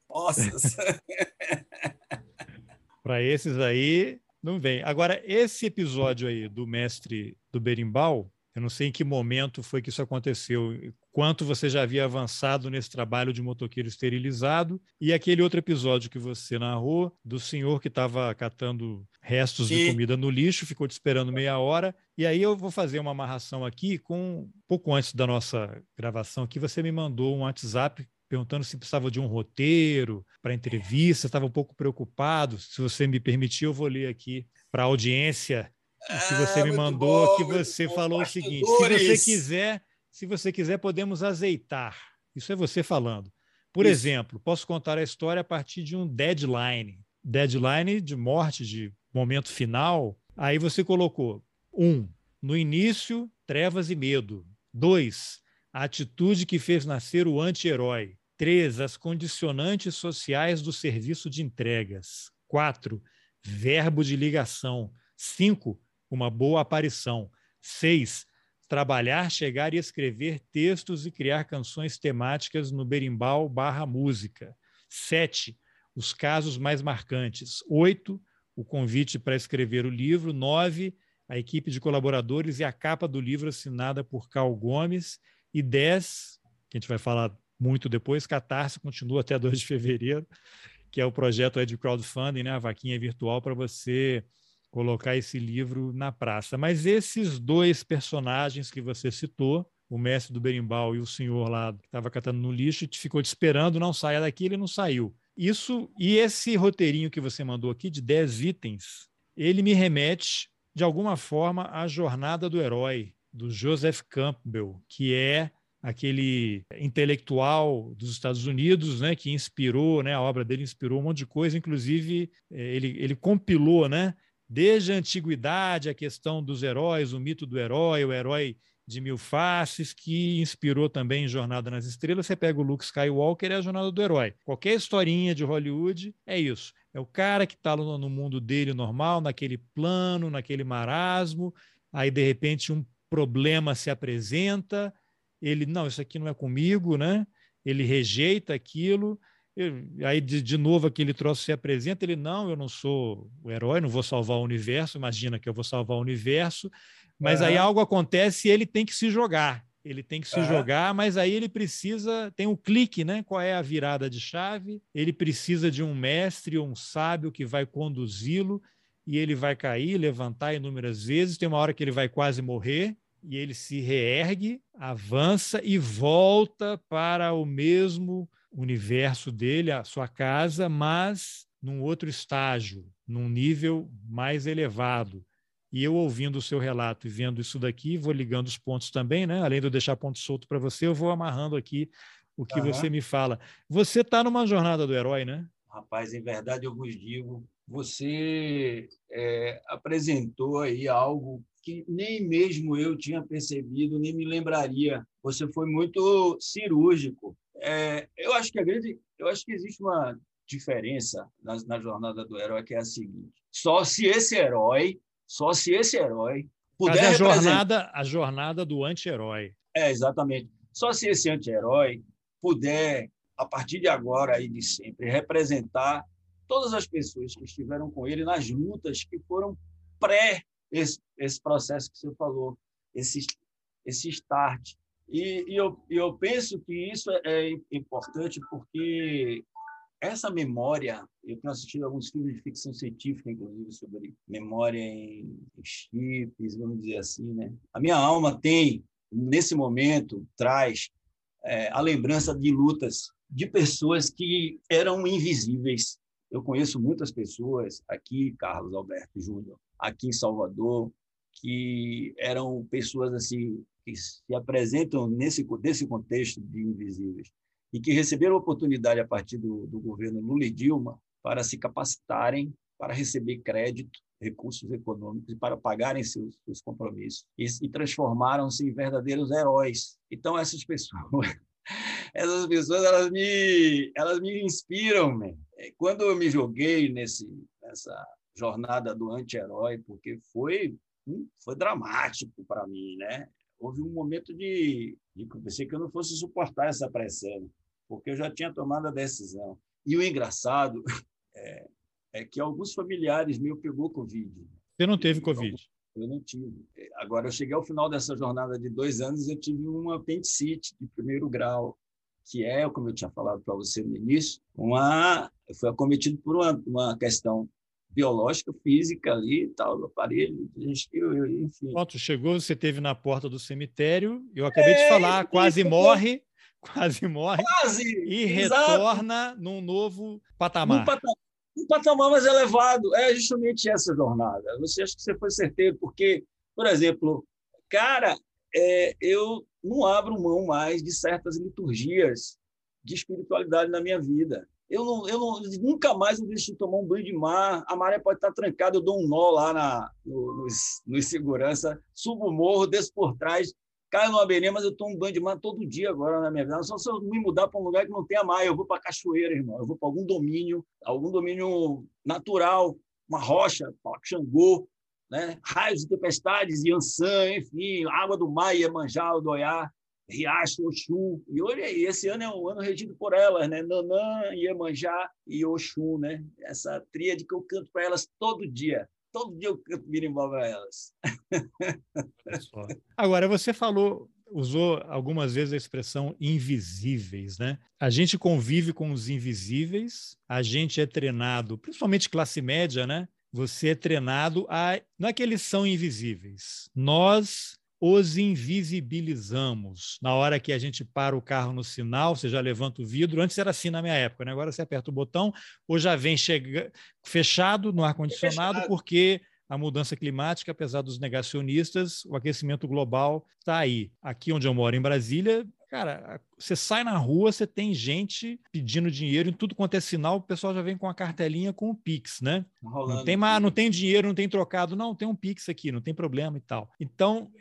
Possas. *laughs* para esses aí, não vem. Agora, esse episódio aí do mestre do Berimbau, eu não sei em que momento foi que isso aconteceu. quanto você já havia avançado nesse trabalho de motoqueiro esterilizado e aquele outro episódio que você narrou do senhor que estava catando restos Sim. de comida no lixo, ficou te esperando meia hora. E aí eu vou fazer uma amarração aqui com pouco antes da nossa gravação aqui, você me mandou um WhatsApp perguntando se precisava de um roteiro para entrevista, estava um pouco preocupado. Se você me permitir, eu vou ler aqui para a audiência que você ah, me mandou, bom, que você falou o seguinte: se você quiser, se você quiser, podemos azeitar. Isso é você falando. Por Isso. exemplo, posso contar a história a partir de um deadline. Deadline de morte, de momento final. Aí você colocou: um, no início, trevas e medo. Dois, a atitude que fez nascer o anti-herói. Três, as condicionantes sociais do serviço de entregas. Quatro, verbo de ligação. Cinco, uma boa aparição. Seis, trabalhar, chegar e escrever textos e criar canções temáticas no berimbau barra música. Sete, os casos mais marcantes. Oito, o convite para escrever o livro. Nove, a equipe de colaboradores e a capa do livro assinada por Cal Gomes. E dez, que a gente vai falar muito depois, Catarse continua até *laughs* 2 de fevereiro, que é o projeto de crowdfunding, né? a vaquinha virtual para você colocar esse livro na praça. Mas esses dois personagens que você citou, o mestre do berimbau e o senhor lá que estava catando no lixo, te ficou te esperando, não saia daqui, ele não saiu. Isso e esse roteirinho que você mandou aqui de 10 itens, ele me remete de alguma forma à jornada do herói do Joseph Campbell, que é aquele intelectual dos Estados Unidos, né, que inspirou, né, a obra dele inspirou um monte de coisa, inclusive eh, ele, ele compilou, né, desde a antiguidade, a questão dos heróis, o mito do herói, o herói de mil faces, que inspirou também Jornada nas Estrelas. Você pega o Luke Skywalker, é a jornada do herói. Qualquer historinha de Hollywood é isso. É o cara que está no mundo dele normal, naquele plano, naquele marasmo, aí de repente um problema se apresenta, ele, não, isso aqui não é comigo, né? Ele rejeita aquilo, aí de, de novo aquele troço se apresenta, ele não, eu não sou o herói, não vou salvar o universo, imagina que eu vou salvar o universo, mas aí algo acontece e ele tem que se jogar, ele tem que se jogar, mas aí ele precisa, tem um clique, né? Qual é a virada de chave? Ele precisa de um mestre, um sábio que vai conduzi-lo e ele vai cair, levantar inúmeras vezes, tem uma hora que ele vai quase morrer, e ele se reergue, avança e volta para o mesmo universo dele, a sua casa, mas num outro estágio, num nível mais elevado. E eu ouvindo o seu relato e vendo isso daqui, vou ligando os pontos também, né? Além de eu deixar ponto solto para você, eu vou amarrando aqui o que uhum. você me fala. Você está numa jornada do herói, né? Rapaz, em verdade eu vos digo, você é, apresentou aí algo que nem mesmo eu tinha percebido, nem me lembraria. Você foi muito cirúrgico é, eu acho que a grande, eu acho que existe uma diferença na, na, jornada do herói que é a seguinte: só se esse herói, só se esse herói puder a jornada, a jornada do anti-herói. É exatamente. Só se esse anti-herói puder, a partir de agora e de sempre, representar todas as pessoas que estiveram com ele nas lutas que foram pré esse, esse processo que você falou, esse esse start e, e eu, eu penso que isso é, é importante porque essa memória, eu tenho assistido alguns filmes de ficção científica, inclusive, sobre memória em chips, vamos dizer assim, né? A minha alma tem, nesse momento, traz é, a lembrança de lutas de pessoas que eram invisíveis. Eu conheço muitas pessoas aqui, Carlos Alberto Júnior, aqui em Salvador, que eram pessoas assim que se apresentam nesse desse contexto de invisíveis e que receberam oportunidade a partir do, do governo Lula e Dilma para se capacitarem, para receber crédito, recursos econômicos e para pagarem seus, seus compromissos e, e transformaram-se em verdadeiros heróis. Então essas pessoas, *laughs* essas pessoas elas me elas me inspiram, man. É, quando eu me joguei nesse nessa jornada do anti-herói, porque foi foi dramático para mim, né? houve um momento de, de pensei que eu não fosse suportar essa pressão, porque eu já tinha tomado a decisão. E o engraçado *laughs* é, é que alguns familiares meus pegou Covid. Você não teve Covid? Eu não tive. Agora, eu cheguei ao final dessa jornada de dois anos, eu tive uma apendicite de primeiro grau, que é, como eu tinha falado para você no início, uma, foi acometido por uma, uma questão biológica, física ali, tal, do aparelho, enfim. Pronto, chegou, você teve na porta do cemitério, eu acabei é, de falar, quase morre, *laughs* quase morre, quase, e exato. retorna num novo patamar. Um patamar um patamar mais elevado. É justamente essa jornada. Você acha que você foi certeiro, porque, por exemplo, cara, é, eu não abro mão mais de certas liturgias de espiritualidade na minha vida. Eu, não, eu não, nunca mais eu deixo de tomar um banho de mar. A maré pode estar trancada, eu dou um nó lá na, no, nos, nos segurança, subo o morro, desço por trás, caio numa beirinha, mas eu tomo um banho de mar todo dia agora na minha vida. Só se eu me mudar para um lugar que não tenha mar, eu vou para cachoeira, irmão. Eu vou para algum domínio, algum domínio natural, uma rocha, Xangô, né? raios de tempestades, Yansan, enfim, água do mar, Iemanjá, Odoiá, Riacho, Oxum. E olha aí, esse ano é um ano regido por elas, né? Nanã, Iemanjá e Oxum, né? Essa tríade que eu canto para elas todo dia. Todo dia eu canto birimbau para elas. Agora, você falou, usou algumas vezes a expressão invisíveis, né? A gente convive com os invisíveis, a gente é treinado, principalmente classe média, né? Você é treinado a. Não é que eles são invisíveis. Nós os invisibilizamos. Na hora que a gente para o carro no sinal, você já levanta o vidro. Antes era assim na minha época, né? agora você aperta o botão ou já vem chega... fechado no ar-condicionado, porque a mudança climática, apesar dos negacionistas, o aquecimento global está aí. Aqui onde eu moro, em Brasília, cara, você sai na rua, você tem gente pedindo dinheiro em tudo quanto é sinal, o pessoal já vem com a cartelinha com o Pix, né? Rolando. Não tem, não tem dinheiro, não tem trocado, não, tem um Pix aqui, não tem problema e tal. Então,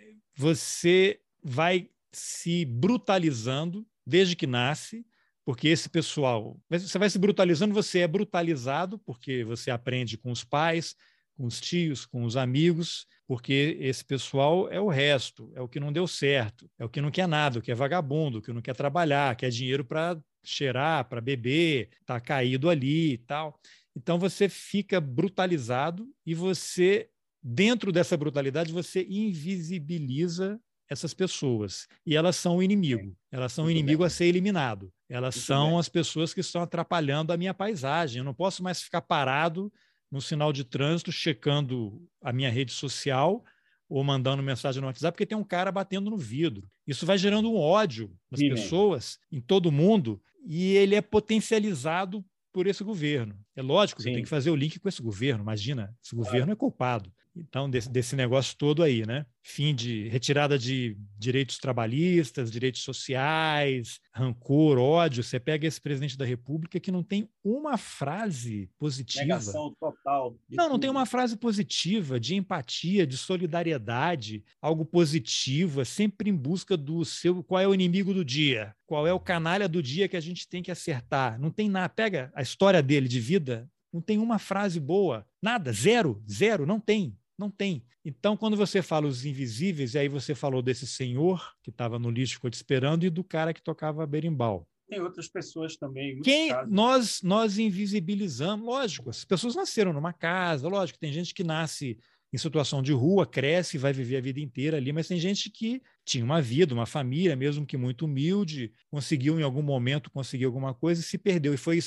você vai se brutalizando desde que nasce, porque esse pessoal, você vai se brutalizando, você é brutalizado porque você aprende com os pais, com os tios, com os amigos, porque esse pessoal é o resto, é o que não deu certo, é o que não quer nada, o que é vagabundo, o que não quer trabalhar, quer dinheiro para cheirar, para beber, está caído ali e tal. Então você fica brutalizado e você dentro dessa brutalidade, você invisibiliza essas pessoas. E elas são o inimigo. Elas são o inimigo a ser eliminado. Elas são as pessoas que estão atrapalhando a minha paisagem. Eu não posso mais ficar parado no sinal de trânsito, checando a minha rede social ou mandando mensagem no WhatsApp, porque tem um cara batendo no vidro. Isso vai gerando um ódio nas Sim, pessoas, em todo mundo, e ele é potencializado por esse governo. É lógico que tem que fazer o link com esse governo. Imagina, esse governo é culpado. Então, desse, desse negócio todo aí, né? Fim de retirada de direitos trabalhistas, direitos sociais, rancor, ódio. Você pega esse presidente da República que não tem uma frase positiva. Negação total. Não, não tem uma frase positiva de empatia, de solidariedade, algo positivo, é sempre em busca do seu. Qual é o inimigo do dia? Qual é o canalha do dia que a gente tem que acertar? Não tem nada. Pega a história dele de vida, não tem uma frase boa. Nada, zero, zero, não tem. Não tem. Então, quando você fala os invisíveis, e aí você falou desse senhor que estava no lixo, ficou te esperando, e do cara que tocava berimbau. Tem outras pessoas também. Quem nós nós invisibilizamos, lógico, as pessoas nasceram numa casa, lógico, tem gente que nasce em situação de rua, cresce e vai viver a vida inteira ali, mas tem gente que tinha uma vida, uma família, mesmo que muito humilde, conseguiu em algum momento conseguir alguma coisa e se perdeu e foi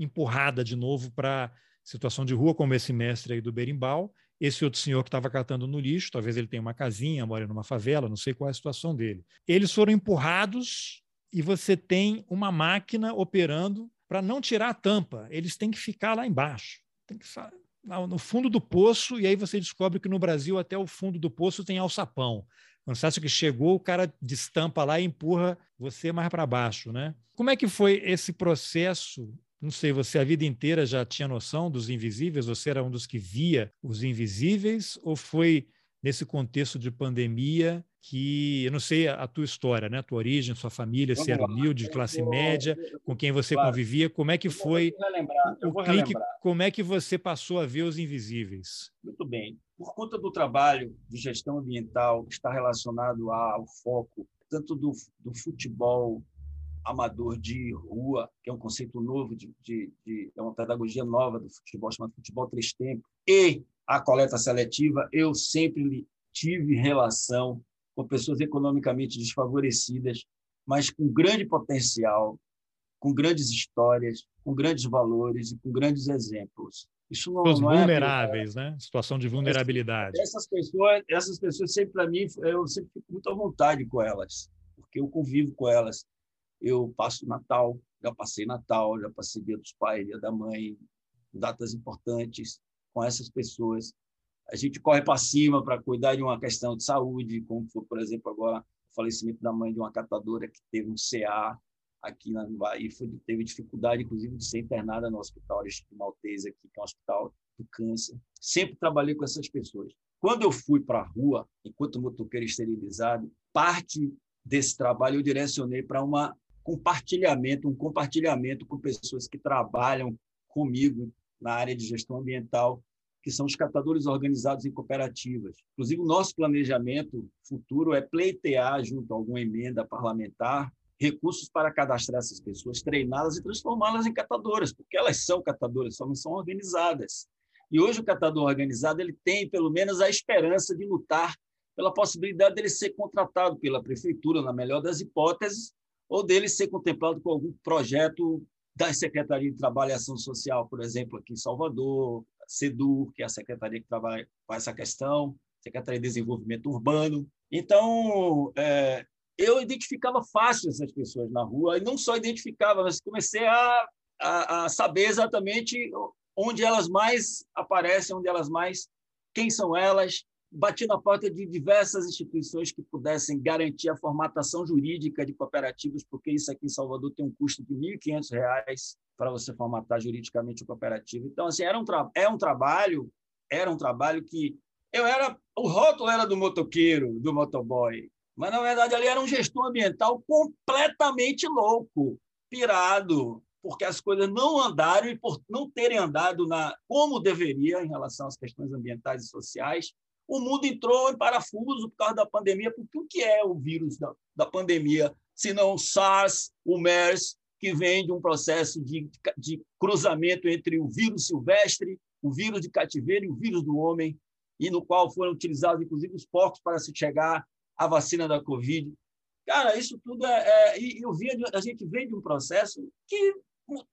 empurrada de novo para situação de rua, como esse mestre aí do berimbau, esse outro senhor que estava catando no lixo, talvez ele tenha uma casinha, mora numa favela, não sei qual é a situação dele. Eles foram empurrados e você tem uma máquina operando para não tirar a tampa. Eles têm que ficar lá embaixo. Tem que no fundo do poço, e aí você descobre que no Brasil até o fundo do poço tem alçapão. Quando você acha que chegou, o cara destampa lá e empurra você mais para baixo, né? Como é que foi esse processo não sei, você a vida inteira já tinha noção dos invisíveis? Você era um dos que via os invisíveis? Ou foi nesse contexto de pandemia que, eu não sei a, tua história, né? a tua origem, sua família, Vamos ser humilde, de classe vou, média, com quem você claro. convivia, como é que foi o clique, como é que você passou a ver os invisíveis? Muito bem. Por conta do trabalho de gestão ambiental que está relacionado ao foco tanto do, do futebol amador de rua, que é um conceito novo, de, de, de, é uma pedagogia nova do futebol, chamado futebol três tempos, e a coleta seletiva, eu sempre tive relação com pessoas economicamente desfavorecidas, mas com grande potencial, com grandes histórias, com grandes valores e com grandes exemplos. Isso não, Os não é vulneráveis, é... né? Situação de vulnerabilidade. Essas pessoas, essas pessoas sempre para mim, eu sempre fico muito à vontade com elas, porque eu convivo com elas. Eu passo Natal, já passei Natal, já passei Dia dos Pais, Dia da Mãe, datas importantes com essas pessoas. A gente corre para cima para cuidar de uma questão de saúde, como foi, por exemplo, agora o falecimento da mãe de uma catadora que teve um CA aqui na Bahia, foi, teve dificuldade, inclusive, de ser internada no Hospital Aristide Maltese, aqui, que é um hospital do câncer. Sempre trabalhei com essas pessoas. Quando eu fui para a rua, enquanto motoqueiro esterilizado, parte desse trabalho eu direcionei para uma compartilhamento, um compartilhamento com pessoas que trabalham comigo na área de gestão ambiental, que são os catadores organizados em cooperativas. Inclusive, o nosso planejamento futuro é pleitear, junto a alguma emenda parlamentar, recursos para cadastrar essas pessoas, treiná-las e transformá-las em catadoras, porque elas são catadoras, só não são organizadas. E hoje o catador organizado ele tem, pelo menos, a esperança de lutar pela possibilidade dele ser contratado pela prefeitura, na melhor das hipóteses, ou dele ser contemplado com algum projeto da Secretaria de Trabalho e Ação Social, por exemplo, aqui em Salvador, SEDUR, que é a secretaria que trabalha com essa questão, Secretaria de Desenvolvimento Urbano. Então, é, eu identificava fácil essas pessoas na rua, e não só identificava, mas comecei a, a, a saber exatamente onde elas mais aparecem, onde elas mais, quem são elas, bati na porta de diversas instituições que pudessem garantir a formatação jurídica de cooperativas, porque isso aqui em Salvador tem um custo de R$ 1.500 para você formatar juridicamente o cooperativo. Então, assim, era um, é um trabalho, era um trabalho que eu era, o rótulo era do motoqueiro, do motoboy, mas na verdade ali era um gestor ambiental completamente louco, pirado, porque as coisas não andaram e por não terem andado na como deveria em relação às questões ambientais e sociais, o mundo entrou em parafuso por causa da pandemia, porque o que é o vírus da, da pandemia, se não o SARS, o MERS, que vem de um processo de, de cruzamento entre o vírus silvestre, o vírus de cativeiro e o vírus do homem, e no qual foram utilizados, inclusive, os porcos para se chegar à vacina da Covid. Cara, isso tudo é. é e eu vi, a gente vem de um processo que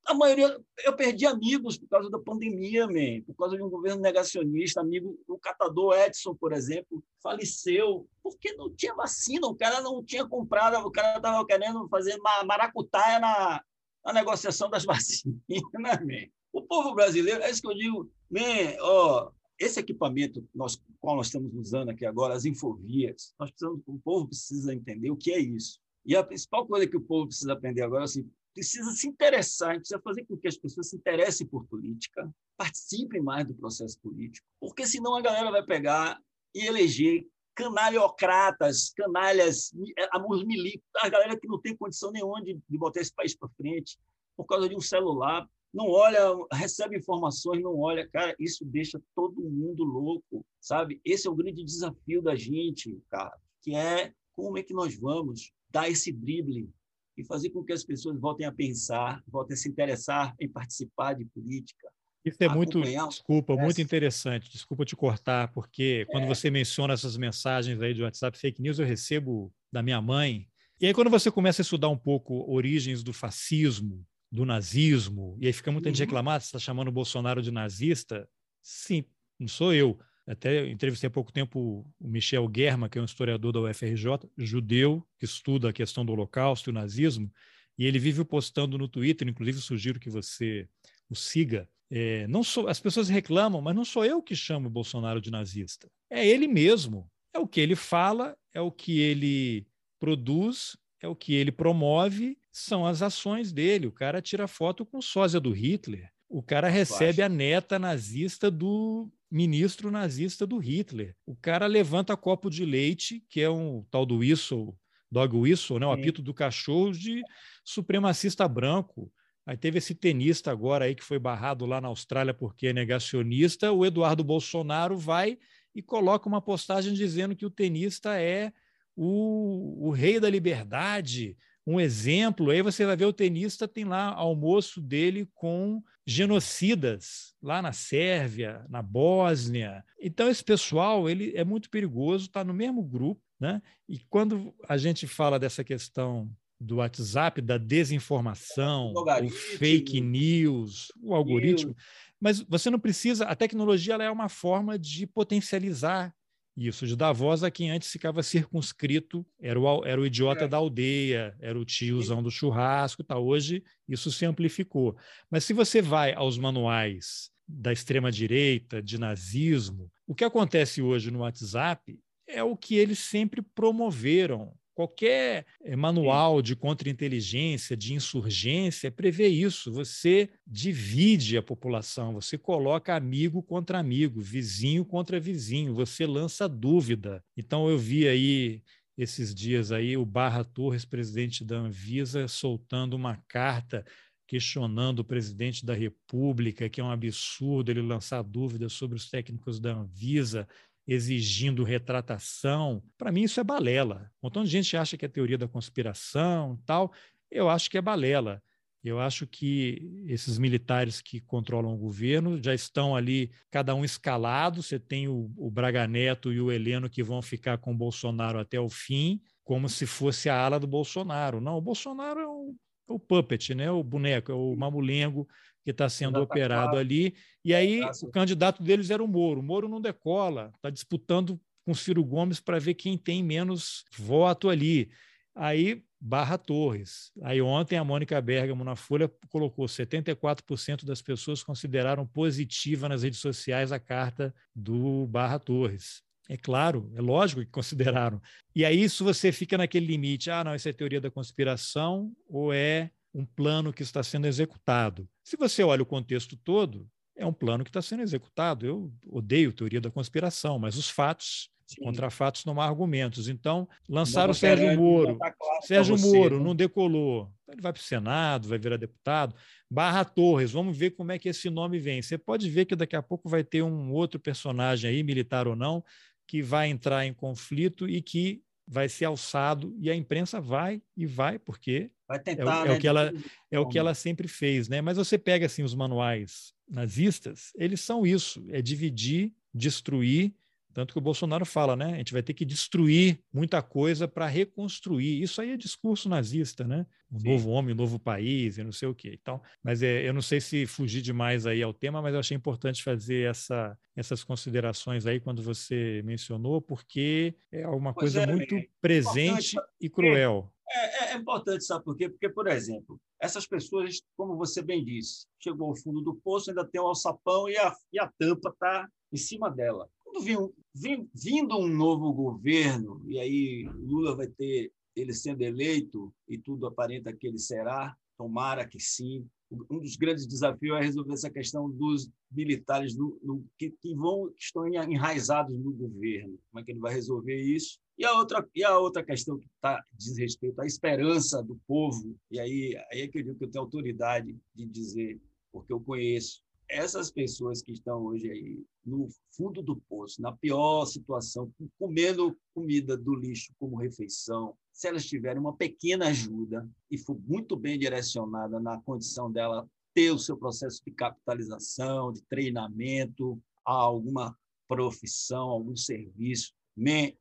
a maioria, eu perdi amigos por causa da pandemia, man, por causa de um governo negacionista. Amigo, o catador Edson, por exemplo, faleceu porque não tinha vacina, o cara não tinha comprado, o cara estava querendo fazer maracutaia na, na negociação das *laughs* vacinas. Man. O povo brasileiro, é isso que eu digo, man, ó, esse equipamento nós, qual nós estamos usando aqui agora, as infovias, nós precisamos, o povo precisa entender o que é isso. E a principal coisa que o povo precisa aprender agora é assim, precisa se interessar, precisa fazer com que as pessoas se interessem por política, participem mais do processo político, porque senão a galera vai pegar e eleger canalhocratas, canalhas, eh, os milicos, a galera que não tem condição nenhuma de, de botar esse país para frente por causa de um celular, não olha, recebe informações, não olha, cara, isso deixa todo mundo louco, sabe? Esse é o grande desafio da gente, cara, que é como é que nós vamos dar esse drible e fazer com que as pessoas voltem a pensar, voltem a se interessar em participar de política. Isso é muito, desculpa, muito interessante. Desculpa te cortar, porque quando é. você menciona essas mensagens aí de WhatsApp fake news, eu recebo da minha mãe. E aí, quando você começa a estudar um pouco origens do fascismo, do nazismo, e aí fica muita uhum. gente reclamando, você está chamando o Bolsonaro de nazista? Sim, não sou eu. Até entrevistei há pouco tempo o Michel Germa, que é um historiador da UFRJ, judeu, que estuda a questão do Holocausto e o nazismo, e ele vive postando no Twitter, inclusive sugiro que você o siga. É, não sou, as pessoas reclamam, mas não sou eu que chamo o Bolsonaro de nazista. É ele mesmo. É o que ele fala, é o que ele produz, é o que ele promove, são as ações dele. O cara tira foto com sósia do Hitler. O cara recebe a neta nazista do ministro nazista do Hitler. O cara levanta copo de leite, que é um tal do whistle, dog whistle, né? o apito do cachorro de supremacista branco. Aí teve esse tenista agora aí que foi barrado lá na Austrália porque é negacionista. O Eduardo Bolsonaro vai e coloca uma postagem dizendo que o tenista é o, o rei da liberdade, um exemplo. Aí você vai ver o tenista tem lá almoço dele com genocidas lá na Sérvia, na Bósnia. Então esse pessoal ele é muito perigoso, está no mesmo grupo, né? E quando a gente fala dessa questão do WhatsApp, da desinformação, o, o fake news, o algoritmo, mas você não precisa. A tecnologia ela é uma forma de potencializar isso, de dar voz a quem antes ficava circunscrito, era o, era o idiota é. da aldeia, era o tiozão do churrasco, tá? hoje isso se amplificou. Mas se você vai aos manuais da extrema-direita, de nazismo, o que acontece hoje no WhatsApp é o que eles sempre promoveram Qualquer eh, manual de contra-inteligência, de insurgência, prevê isso. Você divide a população, você coloca amigo contra amigo, vizinho contra vizinho, você lança dúvida. Então, eu vi aí esses dias aí o Barra Torres, presidente da Anvisa, soltando uma carta questionando o presidente da República, que é um absurdo ele lançar dúvidas sobre os técnicos da Anvisa exigindo retratação. Para mim, isso é balela. Um montão de gente acha que é teoria da conspiração tal. Eu acho que é balela. Eu acho que esses militares que controlam o governo já estão ali, cada um escalado. Você tem o, o Braga Neto e o Heleno que vão ficar com o Bolsonaro até o fim, como se fosse a ala do Bolsonaro. Não, o Bolsonaro é o, é o puppet, né? o boneco, é o mamulengo que está sendo tá operado ali. E aí o candidato deles era o Moro. O Moro não decola, está disputando com Ciro Gomes para ver quem tem menos voto ali. Aí Barra Torres. Aí ontem a Mônica Bergamo na Folha colocou 74% das pessoas consideraram positiva nas redes sociais a carta do Barra Torres. É claro, é lógico que consideraram. E aí isso você fica naquele limite, ah, não, isso é teoria da conspiração ou é um plano que está sendo executado. Se você olha o contexto todo, é um plano que está sendo executado. Eu odeio teoria da conspiração, mas os fatos, Sim. contra fatos não há argumentos. Então, lançaram o Sérgio Moro. Tá claro Sérgio você, Moro né? não decolou. Ele vai para o Senado, vai virar deputado. Barra Torres, vamos ver como é que esse nome vem. Você pode ver que daqui a pouco vai ter um outro personagem aí, militar ou não, que vai entrar em conflito e que vai ser alçado e a imprensa vai e vai porque vai tentar, é, o, é o que ela é o que ela sempre fez, né? Mas você pega assim os manuais nazistas, eles são isso, é dividir, destruir tanto que o Bolsonaro fala, né? A gente vai ter que destruir muita coisa para reconstruir. Isso aí é discurso nazista, né? Um Sim. novo homem, um novo país, e não sei o quê. Então, mas é, eu não sei se fugir demais aí ao tema, mas eu achei importante fazer essa, essas considerações aí quando você mencionou, porque é uma pois coisa é, muito é presente e cruel. É, é, é, importante, sabe por quê? Porque, por exemplo, essas pessoas, como você bem disse, chegou ao fundo do poço, ainda tem um alçapão e a, e a tampa está em cima dela. Quando vim, vim, vindo um novo governo, e aí Lula vai ter ele sendo eleito, e tudo aparenta que ele será, tomara que sim. Um dos grandes desafios é resolver essa questão dos militares no, que, que, vão, que estão enraizados no governo. Como é que ele vai resolver isso? E a outra, e a outra questão que tá, diz respeito à esperança do povo, e aí, aí é que eu digo que eu tenho autoridade de dizer, porque eu conheço essas pessoas que estão hoje aí no fundo do poço, na pior situação, comendo comida do lixo como refeição, se elas tiverem uma pequena ajuda e for muito bem direcionada na condição dela ter o seu processo de capitalização, de treinamento, a alguma profissão, algum serviço,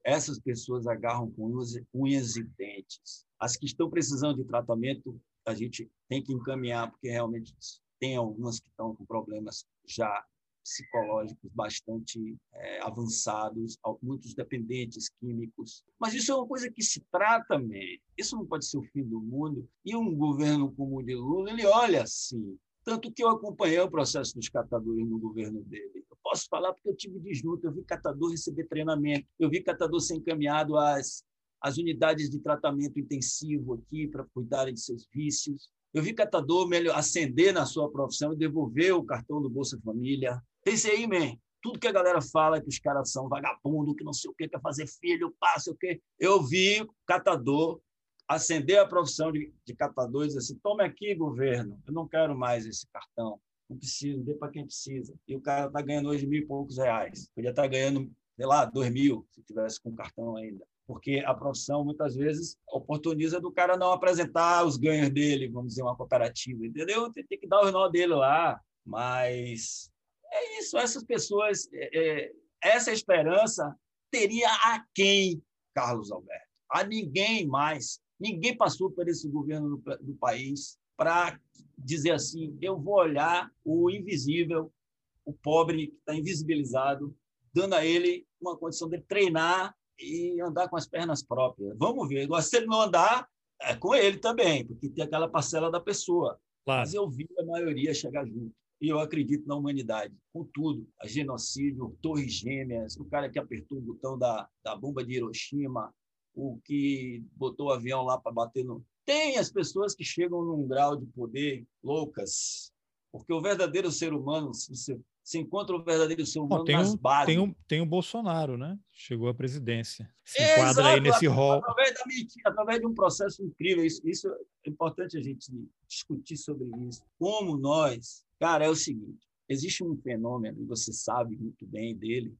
essas pessoas agarram com unhas e dentes. As que estão precisando de tratamento, a gente tem que encaminhar, porque realmente tem algumas que estão com problemas já psicológicos bastante é, avançados, muitos dependentes químicos. Mas isso é uma coisa que se trata também. Isso não pode ser o fim do mundo. E um governo como o de Lula, ele olha assim. Tanto que eu acompanhei o processo dos catadores no governo dele. Eu posso falar porque eu tive de junto, eu vi catador receber treinamento, eu vi catador ser encaminhado às, às unidades de tratamento intensivo aqui para cuidarem de seus vícios. Eu vi catador melhor ascender na sua profissão e devolver o cartão do Bolsa Família. Pensei aí, man. Tudo que a galera fala que os caras são vagabundo, que não sei o que, quer fazer filho, passa o quê. Eu vi catador ascender a profissão de, de catador e dizer assim: tome aqui, governo, eu não quero mais esse cartão. Não preciso, dê para quem precisa. E o cara está ganhando hoje mil e poucos reais. Podia estar tá ganhando, sei lá, dois mil, se tivesse com cartão ainda porque a profissão muitas vezes oportuniza do cara não apresentar os ganhos dele, vamos dizer, uma cooperativa, entendeu? Tem, que dar o nó dele lá, mas é isso, essas pessoas, é, é, essa esperança teria a quem, Carlos Alberto? A ninguém mais. Ninguém passou por esse governo do, do país para dizer assim: eu vou olhar o invisível, o pobre que está invisibilizado, dando a ele uma condição de treinar e andar com as pernas próprias. Vamos ver. Agora, se ele não andar, é com ele também, porque tem aquela parcela da pessoa. Claro. Mas eu vi a maioria chegar junto. E eu acredito na humanidade, com tudo. A genocídio, torres gêmeas, o cara que apertou o botão da, da bomba de Hiroshima, o que botou o avião lá para bater no... Tem as pessoas que chegam num grau de poder loucas, porque o verdadeiro ser humano, se você se encontra o verdadeiro ser humano Bom, tem nas um, bases. Tem o, tem o Bolsonaro, né? Chegou à presidência. Se é, enquadra exato, aí nesse rol. Através, da mentira, através de um processo incrível. Isso, isso é importante a gente discutir sobre isso. Como nós... Cara, é o seguinte. Existe um fenômeno, e você sabe muito bem dele,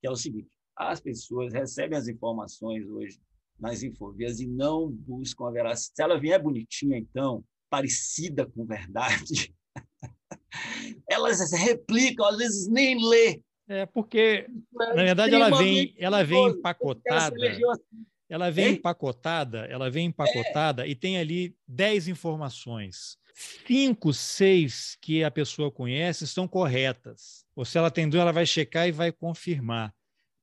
que é o seguinte. As pessoas recebem as informações hoje nas infovias e não buscam a veracidade. Se ela vier bonitinha, então, parecida com verdade, *laughs* elas replicam, às vezes nem lê. É porque, na verdade, ela vem, ela vem empacotada. Ela vem empacotada, ela vem empacotada é. e tem ali dez informações. Cinco, seis que a pessoa conhece estão corretas. Ou se ela tem dúvida, ela vai checar e vai confirmar.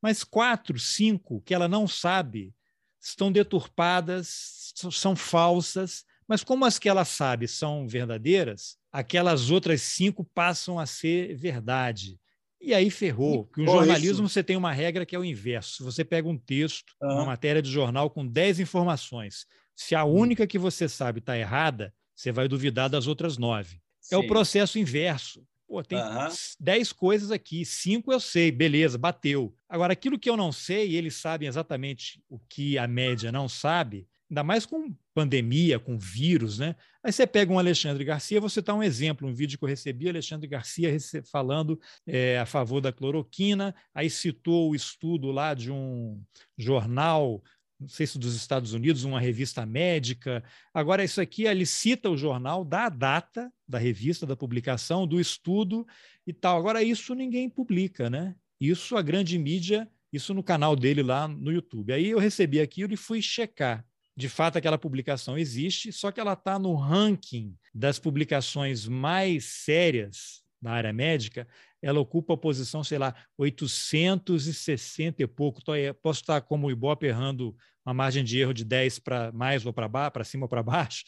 Mas quatro, cinco que ela não sabe estão deturpadas, são falsas. Mas como as que ela sabe são verdadeiras, aquelas outras cinco passam a ser verdade. E aí ferrou, porque no jornalismo isso. você tem uma regra que é o inverso. Se você pega um texto, uhum. uma matéria de jornal com 10 informações, se a hum. única que você sabe está errada, você vai duvidar das outras nove. Sim. É o processo inverso. Pô, tem uhum. dez coisas aqui, cinco eu sei, beleza, bateu. Agora, aquilo que eu não sei, eles sabem exatamente o que a média não sabe, ainda mais com pandemia, com vírus, né? Aí você pega um Alexandre Garcia, você está um exemplo, um vídeo que eu recebi, Alexandre Garcia falando é, a favor da cloroquina, aí citou o estudo lá de um jornal, não sei se dos Estados Unidos, uma revista médica. Agora, isso aqui, ele cita o jornal, dá a data da revista, da publicação, do estudo e tal. Agora, isso ninguém publica, né? Isso a grande mídia, isso no canal dele lá no YouTube. Aí eu recebi aquilo e fui checar de fato aquela publicação existe, só que ela está no ranking das publicações mais sérias na área médica, ela ocupa a posição, sei lá, 860 e pouco. Posso estar como o Ibope errando uma margem de erro de 10 para mais ou para baixo, para cima ou para baixo,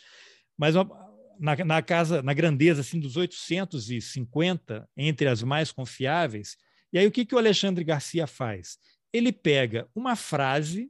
mas na, na, casa, na grandeza assim dos 850 entre as mais confiáveis. E aí o que, que o Alexandre Garcia faz? Ele pega uma frase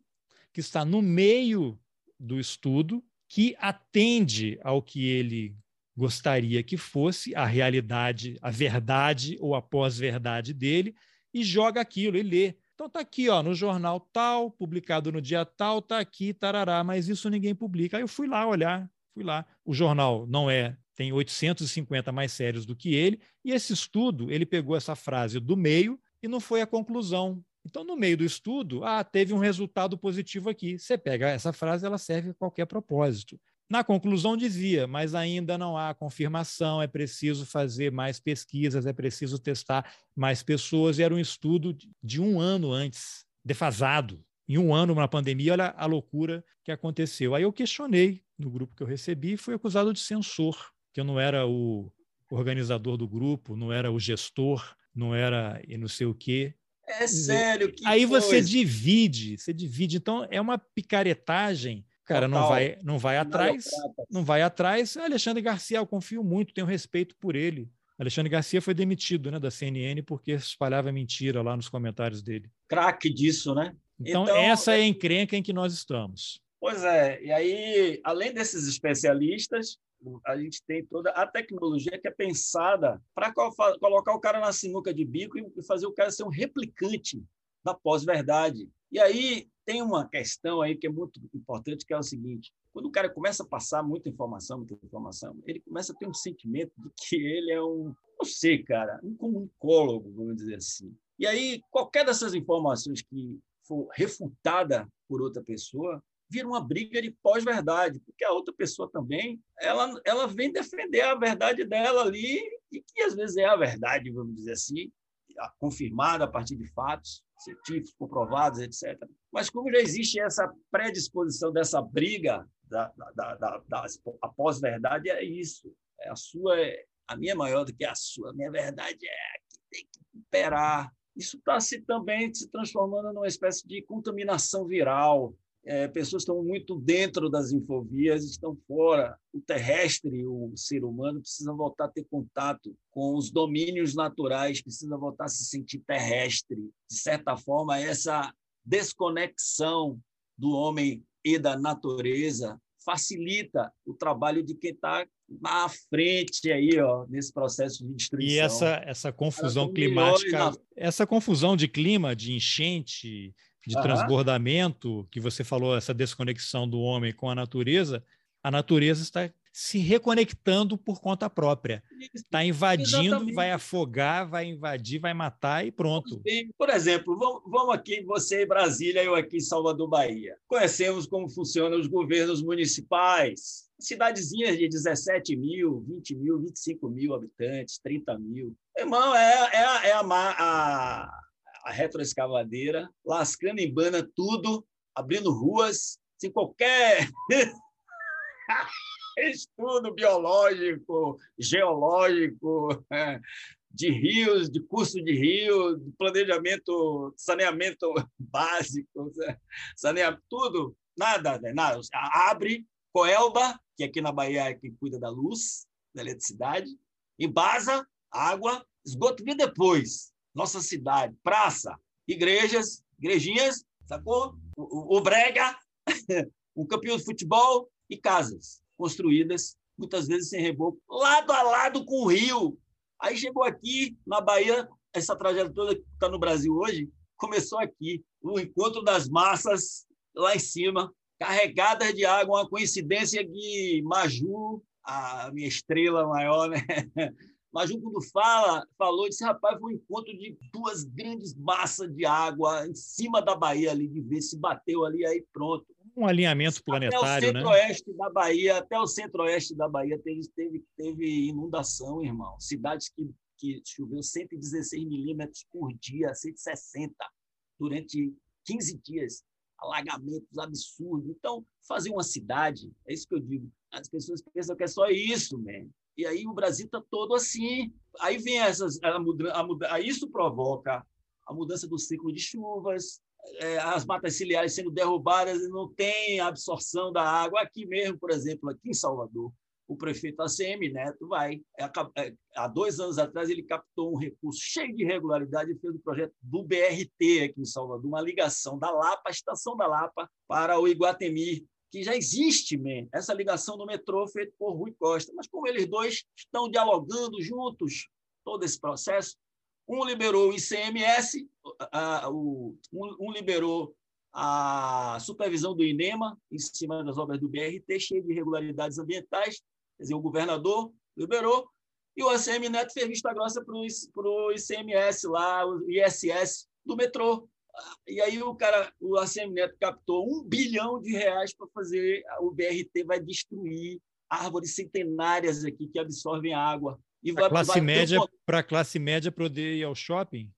que está no meio do estudo que atende ao que ele gostaria que fosse a realidade, a verdade ou a pós-verdade dele e joga aquilo e lê. Então tá aqui, ó, no jornal tal, publicado no dia tal, tá aqui, tarará, mas isso ninguém publica. Aí eu fui lá olhar, fui lá. O jornal não é, tem 850 mais sérios do que ele, e esse estudo, ele pegou essa frase do meio e não foi a conclusão então, no meio do estudo, ah, teve um resultado positivo aqui. Você pega essa frase, ela serve a qualquer propósito. Na conclusão dizia, mas ainda não há confirmação, é preciso fazer mais pesquisas, é preciso testar mais pessoas. E era um estudo de um ano antes, defasado. Em um ano, na pandemia, olha a loucura que aconteceu. Aí eu questionei no grupo que eu recebi e fui acusado de censor, que eu não era o organizador do grupo, não era o gestor, não era e não sei o quê. É sério. Que Aí coisa. você divide, você divide. Então é uma picaretagem. Cara, Total. não vai, não vai atrás, não vai atrás. Alexandre Garcia, eu confio muito, tenho respeito por ele. Alexandre Garcia foi demitido, né, da CNN porque espalhava mentira lá nos comentários dele. Craque disso, né? Então, então, essa é a é encrenca em que nós estamos. Pois é, e aí, além desses especialistas, a gente tem toda a tecnologia que é pensada para colocar o cara na sinuca de bico e fazer o cara ser um replicante da pós-verdade. E aí tem uma questão aí que é muito importante, que é o seguinte: quando o cara começa a passar muita informação, muita informação, ele começa a ter um sentimento de que ele é um, não sei, cara, um comunicólogo, vamos dizer assim. E aí, qualquer dessas informações que for refutada por outra pessoa, vira uma briga de pós-verdade, porque a outra pessoa também, ela, ela vem defender a verdade dela ali, e que às vezes é a verdade, vamos dizer assim, confirmada a partir de fatos científicos, comprovados, etc. Mas como já existe essa predisposição dessa briga da, da, da, da pós-verdade, é isso. É a sua, a minha é maior do que a sua. A minha verdade é que tem que imperar. Isso está se também se transformando numa espécie de contaminação viral é, pessoas estão muito dentro das infovias, estão fora. O terrestre, o ser humano, precisa voltar a ter contato com os domínios naturais, precisa voltar a se sentir terrestre. De certa forma, essa desconexão do homem e da natureza facilita o trabalho de quem está na frente aí, ó, nesse processo de destruição. E essa, essa confusão climática, na... essa confusão de clima, de enchente, de uhum. transbordamento, que você falou, essa desconexão do homem com a natureza, a natureza está se reconectando por conta própria. Está invadindo, Exatamente. vai afogar, vai invadir, vai matar e pronto. Por exemplo, vamos aqui, você em Brasília, eu aqui em Salvador, Bahia. Conhecemos como funcionam os governos municipais. Cidadezinhas de 17 mil, 20 mil, 25 mil habitantes, 30 mil. Irmão, é, é, é a, a a retroescavadeira, lascando em bana tudo, abrindo ruas, sem qualquer *laughs* estudo biológico, geológico, de rios, de curso de rio, de planejamento, saneamento *laughs* básico, saneamento, tudo, nada, né, nada. Abre Coelba, que aqui na Bahia é quem cuida da luz, da eletricidade, embasa, água, esgoto vem depois nossa cidade, praça, igrejas, igrejinhas, sacou? O, o brega, *laughs* um campeão de futebol e casas construídas, muitas vezes sem reboco, lado a lado com o rio. Aí chegou aqui, na Bahia, essa tragédia toda que está no Brasil hoje, começou aqui, o encontro das massas lá em cima, carregadas de água, uma coincidência que Maju, a minha estrela maior, né? *laughs* Mas quando fala, falou, disse, rapaz, foi um encontro de duas grandes massas de água em cima da Bahia ali, de ver se bateu ali, aí pronto. Um alinhamento planetário, até o né? centro-oeste né? da Bahia, até o centro-oeste da Bahia teve, teve, teve inundação, irmão. Cidades que, que choveu 116 milímetros por dia, 160, durante 15 dias. Alagamentos absurdos. Então, fazer uma cidade, é isso que eu digo. As pessoas pensam que é só isso, man. E aí o Brasil está todo assim. Aí vem essas, a mudança, isso provoca a mudança do ciclo de chuvas, é, as matas ciliares sendo derrubadas e não tem absorção da água. Aqui mesmo, por exemplo, aqui em Salvador, o prefeito ACM Neto vai. É, é, há dois anos atrás, ele captou um recurso cheio de irregularidade e fez o um projeto do BRT aqui em Salvador, uma ligação da Lapa, a estação da Lapa, para o Iguatemi, que já existe man, essa ligação do metrô feita por Rui Costa. Mas como eles dois estão dialogando juntos todo esse processo, um liberou o ICMS, um, liberou a supervisão do INEMA em cima das obras do BRT, cheio de irregularidades ambientais, quer dizer, o governador liberou, e o ACM Neto fez vista grossa para o ICMS lá, o ISS do metrô. E aí o cara, o ACM Neto captou um bilhão de reais para fazer, o BRT vai destruir árvores centenárias aqui que absorvem água. E para classe vai média, um... para a classe média poder ir ao shopping?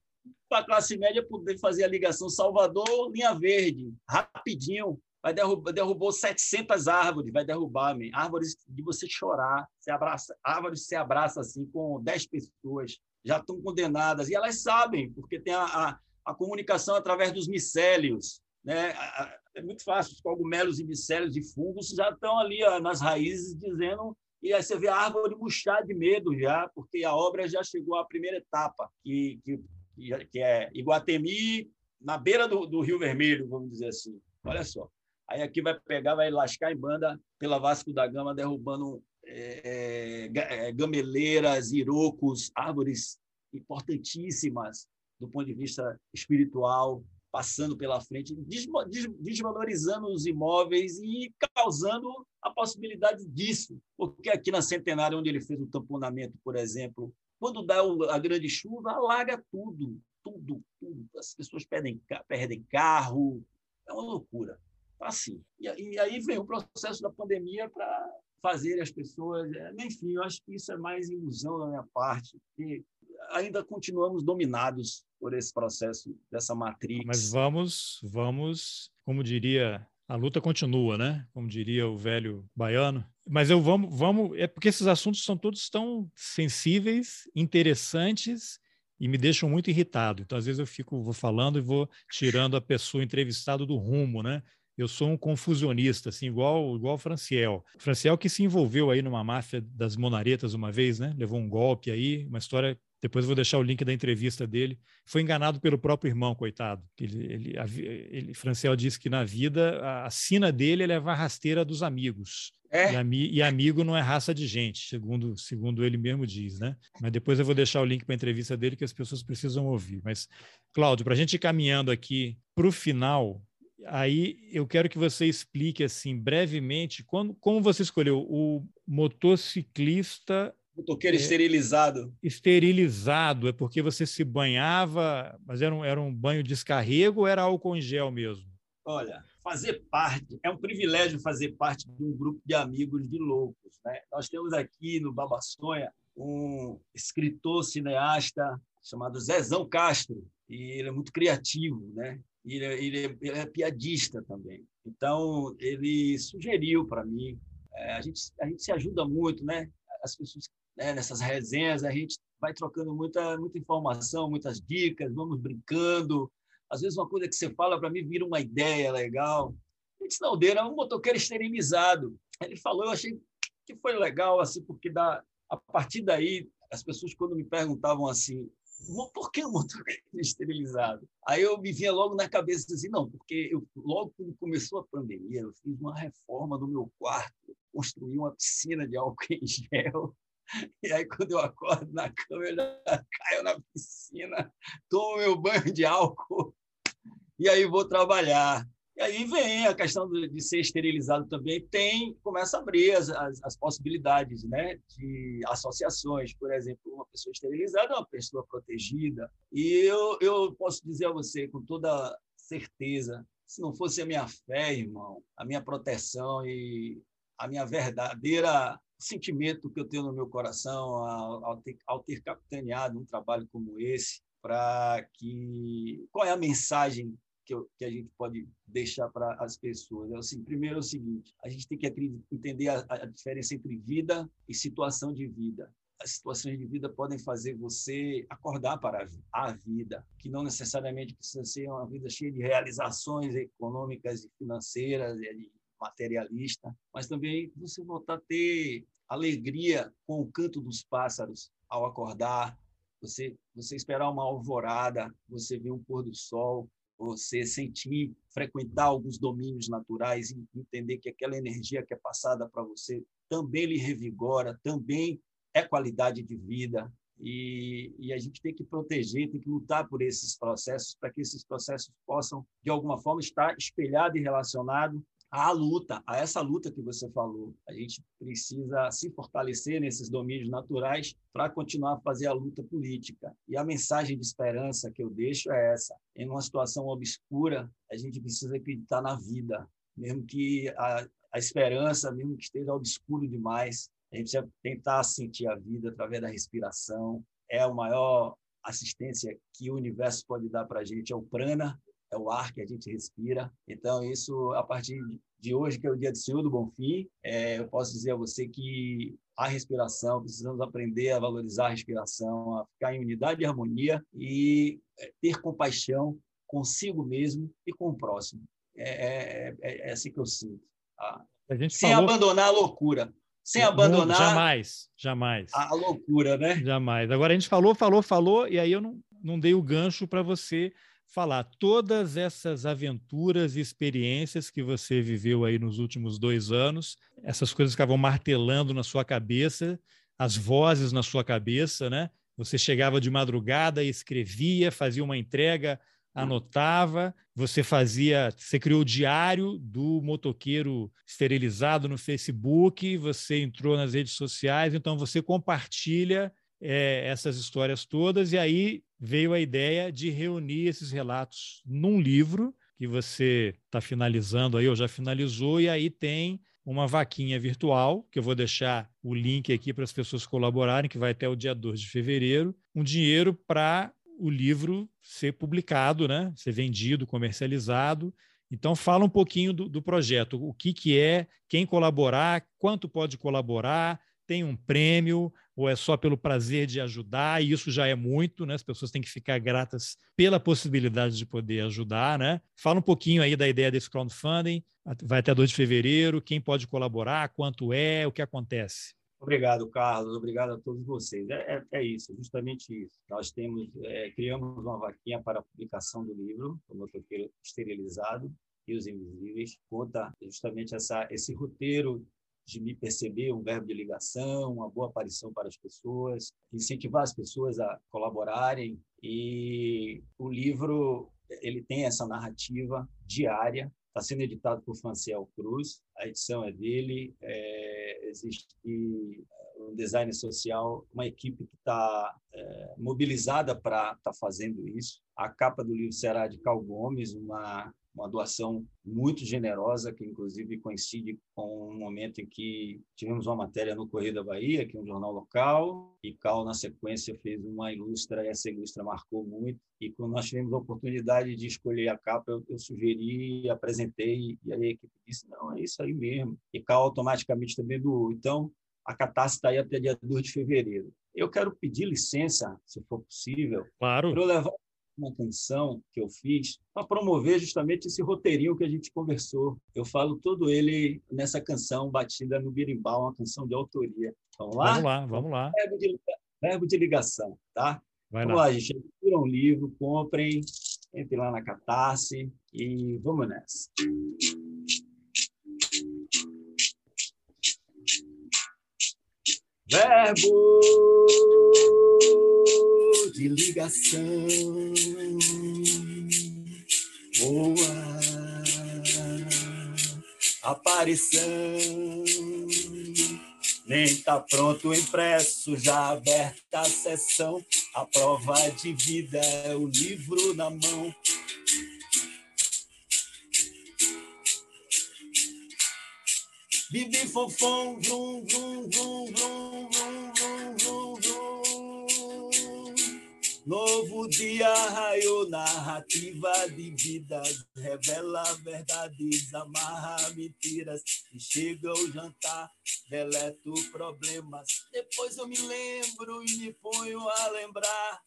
Para a classe média poder fazer a ligação Salvador, linha verde, rapidinho. Vai derrubar, derrubou 700 árvores, vai derrubar, man. árvores de você chorar, se abraça, árvores se abraça assim com 10 pessoas, já estão condenadas e elas sabem, porque tem a, a a comunicação através dos micélios. Né? É muito fácil, os cogumelos e micélios de fungos já estão ali ó, nas raízes dizendo e aí você vê a árvore murchar de medo já, porque a obra já chegou à primeira etapa, que, que, que é Iguatemi, na beira do, do Rio Vermelho, vamos dizer assim. Olha só. Aí aqui vai pegar, vai lascar em banda pela Vasco da Gama, derrubando é, é, gameleiras, irocos, árvores importantíssimas do ponto de vista espiritual, passando pela frente, desvalorizando os imóveis e causando a possibilidade disso. Porque aqui na Centenária, onde ele fez o tamponamento, por exemplo, quando dá a grande chuva, alaga tudo, tudo, tudo. As pessoas perdem, perdem carro, é uma loucura. assim. E, aí vem o processo da pandemia para fazer as pessoas. É, enfim, eu acho que isso é mais ilusão da minha parte, porque ainda continuamos dominados por esse processo dessa matriz. Mas vamos, vamos, como diria, a luta continua, né? Como diria o velho baiano. Mas eu vamos, vamos, é porque esses assuntos são todos tão sensíveis, interessantes e me deixam muito irritado. Então, às vezes eu fico vou falando e vou tirando a pessoa entrevistada do rumo, né? Eu sou um confusionista, assim, igual igual Franciel. Franciel que se envolveu aí numa máfia das monaretas uma vez, né? Levou um golpe aí, uma história depois eu vou deixar o link da entrevista dele. Foi enganado pelo próprio irmão, coitado. Ele, ele, ele Franciel disse que na vida a, a sina dele é a rasteira dos amigos. É. E, ami, e, amigo não é raça de gente, segundo, segundo ele mesmo diz, né? Mas depois eu vou deixar o link para a entrevista dele que as pessoas precisam ouvir. Mas, Cláudio, para a gente ir caminhando aqui para o final, aí eu quero que você explique assim brevemente quando, como você escolheu o motociclista Motoqueiro é, esterilizado. Esterilizado, é porque você se banhava, mas era um, era um banho descarrego ou era álcool em gel mesmo? Olha, fazer parte, é um privilégio fazer parte de um grupo de amigos de loucos. Né? Nós temos aqui no Babaçonha um escritor, cineasta chamado Zezão Castro, e ele é muito criativo, né? Ele, é, ele, é, ele é piadista também. Então, ele sugeriu para mim, é, a, gente, a gente se ajuda muito, né? As pessoas né, nessas resenhas, a gente vai trocando muita, muita informação, muitas dicas, vamos brincando. Às vezes, uma coisa que você fala para mim vira uma ideia legal. Ele disse, não, Deira, é um motoqueiro esterilizado. Ele falou, eu achei que foi legal, assim, porque da, a partir daí, as pessoas, quando me perguntavam assim, por que o motoqueiro *laughs* esterilizado? Aí eu me vinha logo na cabeça assim, não, porque eu, logo quando começou a pandemia, eu fiz uma reforma no meu quarto, construí uma piscina de álcool *laughs* em gel, e aí, quando eu acordo na cama, eu já caio na piscina, tomo meu banho de álcool e aí vou trabalhar. E aí vem a questão de ser esterilizado também, tem começa a abrir as, as, as, possibilidades né, de associações. Por exemplo, uma pessoa esterilizada é uma pessoa protegida. E eu, eu posso dizer a você com toda certeza, se não fosse a minha fé, irmão, a minha proteção e a minha verdadeira sentimento que eu tenho no meu coração ao, ao, ter, ao ter capitaneado um trabalho como esse, para que qual é a mensagem que, eu, que, a gente pode deixar para as pessoas? É assim, primeiro é o seguinte: a gente tem que entender a, a diferença entre vida e situação de vida as situações de vida podem fazer você acordar para a vida, que não necessariamente precisa ser uma vida cheia de realizações econômicas e financeiras e materialista, mas também você voltar a ter alegria com o canto dos pássaros ao acordar, você, você esperar uma alvorada, você ver um pôr do sol, você sentir, frequentar alguns domínios naturais e entender que aquela energia que é passada para você também lhe revigora, também é qualidade de vida. E, e, a gente tem que proteger, tem que lutar por esses processos, para que esses processos possam, de alguma forma, estar espelhado e relacionado à luta, a essa luta que você falou. A gente precisa se fortalecer nesses domínios naturais para continuar a fazer a luta política. E a mensagem de esperança que eu deixo é essa: em uma situação obscura, a gente precisa acreditar na vida, mesmo que a, a esperança, mesmo que esteja obscuro demais, a gente precisa tentar sentir a vida através da respiração. É a maior assistência que o universo pode dar para a gente, é o prana, é o ar que a gente respira. Então, isso, a partir de hoje, que é o dia do Senhor do Bom Fim, é, eu posso dizer a você que a respiração, precisamos aprender a valorizar a respiração, a ficar em unidade e harmonia e é, ter compaixão consigo mesmo e com o próximo. É, é, é, é assim que eu sinto. Tá? Sem falou... abandonar a loucura. Sem abandonar. Jamais, jamais. A loucura, né? Jamais. Agora a gente falou, falou, falou, e aí eu não, não dei o gancho para você falar todas essas aventuras e experiências que você viveu aí nos últimos dois anos, essas coisas ficavam martelando na sua cabeça, as vozes na sua cabeça, né? Você chegava de madrugada e escrevia, fazia uma entrega, anotava, você fazia, você criou o diário do motoqueiro esterilizado no Facebook, você entrou nas redes sociais, então você compartilha é, essas histórias todas, e aí veio a ideia de reunir esses relatos num livro, que você está finalizando aí, ou já finalizou, e aí tem uma vaquinha virtual, que eu vou deixar o link aqui para as pessoas colaborarem, que vai até o dia 2 de fevereiro, um dinheiro para o livro ser publicado, né? ser vendido, comercializado. Então, fala um pouquinho do, do projeto, o que, que é, quem colaborar, quanto pode colaborar, tem um prêmio, ou é só pelo prazer de ajudar, e isso já é muito, né? As pessoas têm que ficar gratas pela possibilidade de poder ajudar, né? Fala um pouquinho aí da ideia desse crowdfunding, vai até 2 de fevereiro, quem pode colaborar, quanto é, o que acontece. Obrigado, Carlos. Obrigado a todos vocês. É, é, é isso, justamente isso. Nós temos, é, criamos uma vaquinha para a publicação do livro, O Motoqueiro Esterilizado e os Invisíveis. Conta justamente essa, esse roteiro de me perceber, um verbo de ligação, uma boa aparição para as pessoas, incentivar as pessoas a colaborarem. E o livro ele tem essa narrativa diária. Está sendo editado por Franciel Cruz, a edição é dele. É, existe um design social, uma equipe que está é, mobilizada para estar tá fazendo isso. A capa do livro será de Cal Gomes, uma uma doação muito generosa, que inclusive coincide com um momento em que tivemos uma matéria no Correio da Bahia, que é um jornal local, e Cal, na sequência, fez uma ilustra, e essa ilustra marcou muito. E quando nós tivemos a oportunidade de escolher a capa, eu, eu sugeri, apresentei, e aí a equipe disse: não, é isso aí mesmo. E Cal automaticamente também doou. Então, a catarse está aí até dia 2 de fevereiro. Eu quero pedir licença, se for possível, claro. para eu levar uma canção que eu fiz para promover justamente esse roteirinho que a gente conversou. Eu falo todo ele nessa canção batida no birimbau, uma canção de autoria. Vamos lá? Vamos lá, vamos lá. Verbo de, verbo de ligação, tá? Vai vamos lá, lá gente. Adquiram um livro, comprem, entrem lá na Catarse e vamos nessa. Verbo de ligação boa. Aparição. Nem tá pronto o impresso já aberta a sessão. A prova de vida é o livro na mão. Bibi fofão, vrum, vrum, vrum, vrum, Novo dia raiou, narrativa de vida, revela verdades, amarra mentiras, e chega o jantar, deleto problemas. Depois eu me lembro e me ponho a lembrar.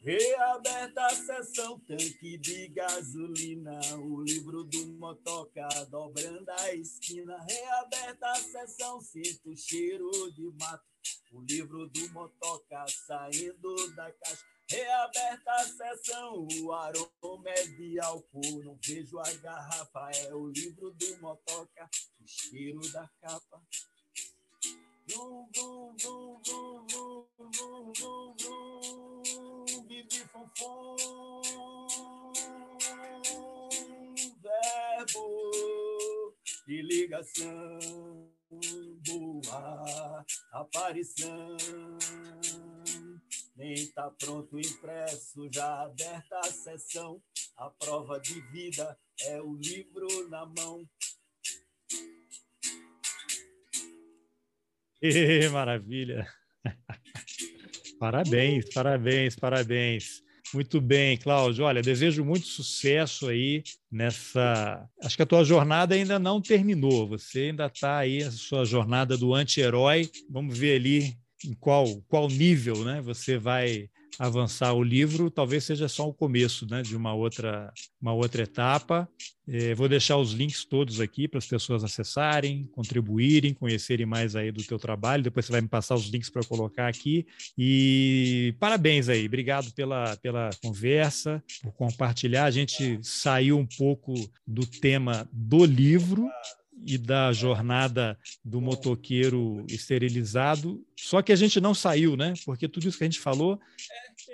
Reaberta a sessão, tanque de gasolina, o livro do motoca dobrando a esquina. Reaberta a sessão, sinto cheiro de mato, o livro do motoca saindo da caixa. Reaberta a sessão, o aroma é de álcool, não vejo a garrafa, é o livro do motoca, o cheiro da capa. Vum, vum, vum, vum, vum, vum, vum, vum, bibi verbo de ligação, boa aparição. Nem tá pronto impresso, já aberta a sessão. A prova de vida é o livro na mão. *laughs* Maravilha! *laughs* parabéns, parabéns, parabéns. Muito bem, Cláudio. Olha, desejo muito sucesso aí nessa. Acho que a tua jornada ainda não terminou. Você ainda está aí, a sua jornada do anti-herói. Vamos ver ali em qual, qual nível né, você vai avançar o livro, talvez seja só o começo né, de uma outra, uma outra etapa. É, vou deixar os links todos aqui para as pessoas acessarem, contribuírem, conhecerem mais aí do teu trabalho. Depois você vai me passar os links para colocar aqui. E parabéns aí, obrigado pela, pela conversa, por compartilhar. A gente saiu um pouco do tema do livro e da jornada do motoqueiro esterilizado. Só que a gente não saiu, né? Porque tudo isso que a gente falou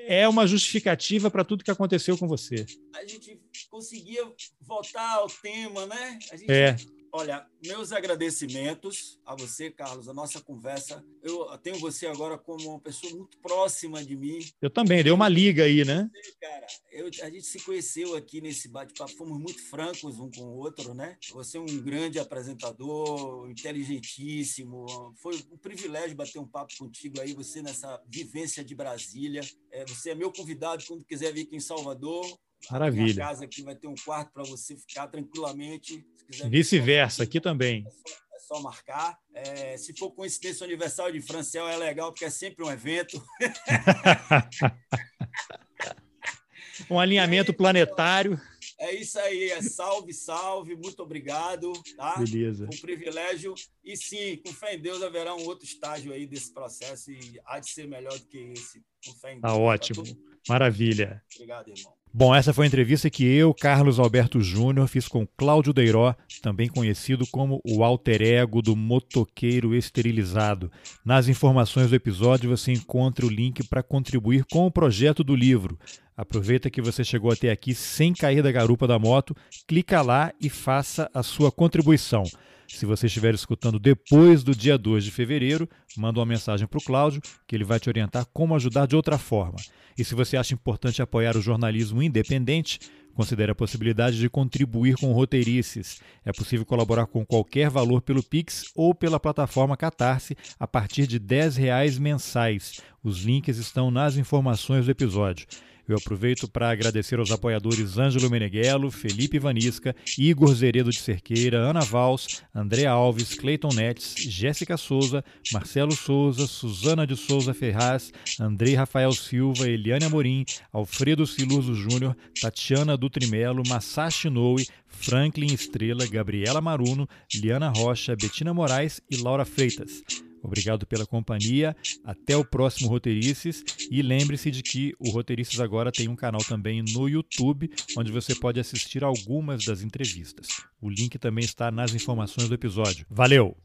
é uma justificativa para tudo que aconteceu com você. A gente conseguia voltar ao tema, né? A gente é. Olha, meus agradecimentos a você, Carlos, a nossa conversa. Eu tenho você agora como uma pessoa muito próxima de mim. Eu também, deu uma liga aí, né? Cara, eu, a gente se conheceu aqui nesse bate-papo, fomos muito francos um com o outro, né? Você é um grande apresentador, inteligentíssimo. Foi um privilégio bater um papo contigo aí, você nessa vivência de Brasília. É, você é meu convidado quando quiser vir aqui em Salvador. Maravilha. A casa aqui vai ter um quarto para você ficar tranquilamente. Vice-versa, aqui também. É só, é só marcar. É, se for coincidência universal de Franciel, é legal, porque é sempre um evento. *laughs* um alinhamento planetário. É isso aí, é salve, salve, muito obrigado. Tá? Beleza. Um privilégio. E sim, com fé em Deus haverá um outro estágio aí desse processo e há de ser melhor do que esse. Com fé em tá Deus. Tá ótimo. Maravilha. Obrigado, irmão. Bom, essa foi a entrevista que eu, Carlos Alberto Júnior, fiz com Cláudio Deiró, também conhecido como o alter ego do motoqueiro esterilizado. Nas informações do episódio você encontra o link para contribuir com o projeto do livro. Aproveita que você chegou até aqui sem cair da garupa da moto, clica lá e faça a sua contribuição. Se você estiver escutando depois do dia 2 de fevereiro, manda uma mensagem para o Cláudio, que ele vai te orientar como ajudar de outra forma. E se você acha importante apoiar o jornalismo independente, considere a possibilidade de contribuir com roteirices. É possível colaborar com qualquer valor pelo Pix ou pela plataforma Catarse a partir de R$ reais mensais. Os links estão nas informações do episódio. Eu aproveito para agradecer aos apoiadores Ângelo Meneghello, Felipe Vanisca, Igor Zeredo de Cerqueira, Ana Vals, André Alves, Cleiton Netes, Jéssica Souza, Marcelo Souza, Suzana de Souza Ferraz, Andrei Rafael Silva, Eliane Amorim, Alfredo Siluso Júnior, Tatiana Dutrimelo, Masashi Noe, Franklin Estrela, Gabriela Maruno, Liana Rocha, Betina Moraes e Laura Freitas. Obrigado pela companhia. Até o próximo Roteirices. E lembre-se de que o Roteirices agora tem um canal também no YouTube, onde você pode assistir algumas das entrevistas. O link também está nas informações do episódio. Valeu!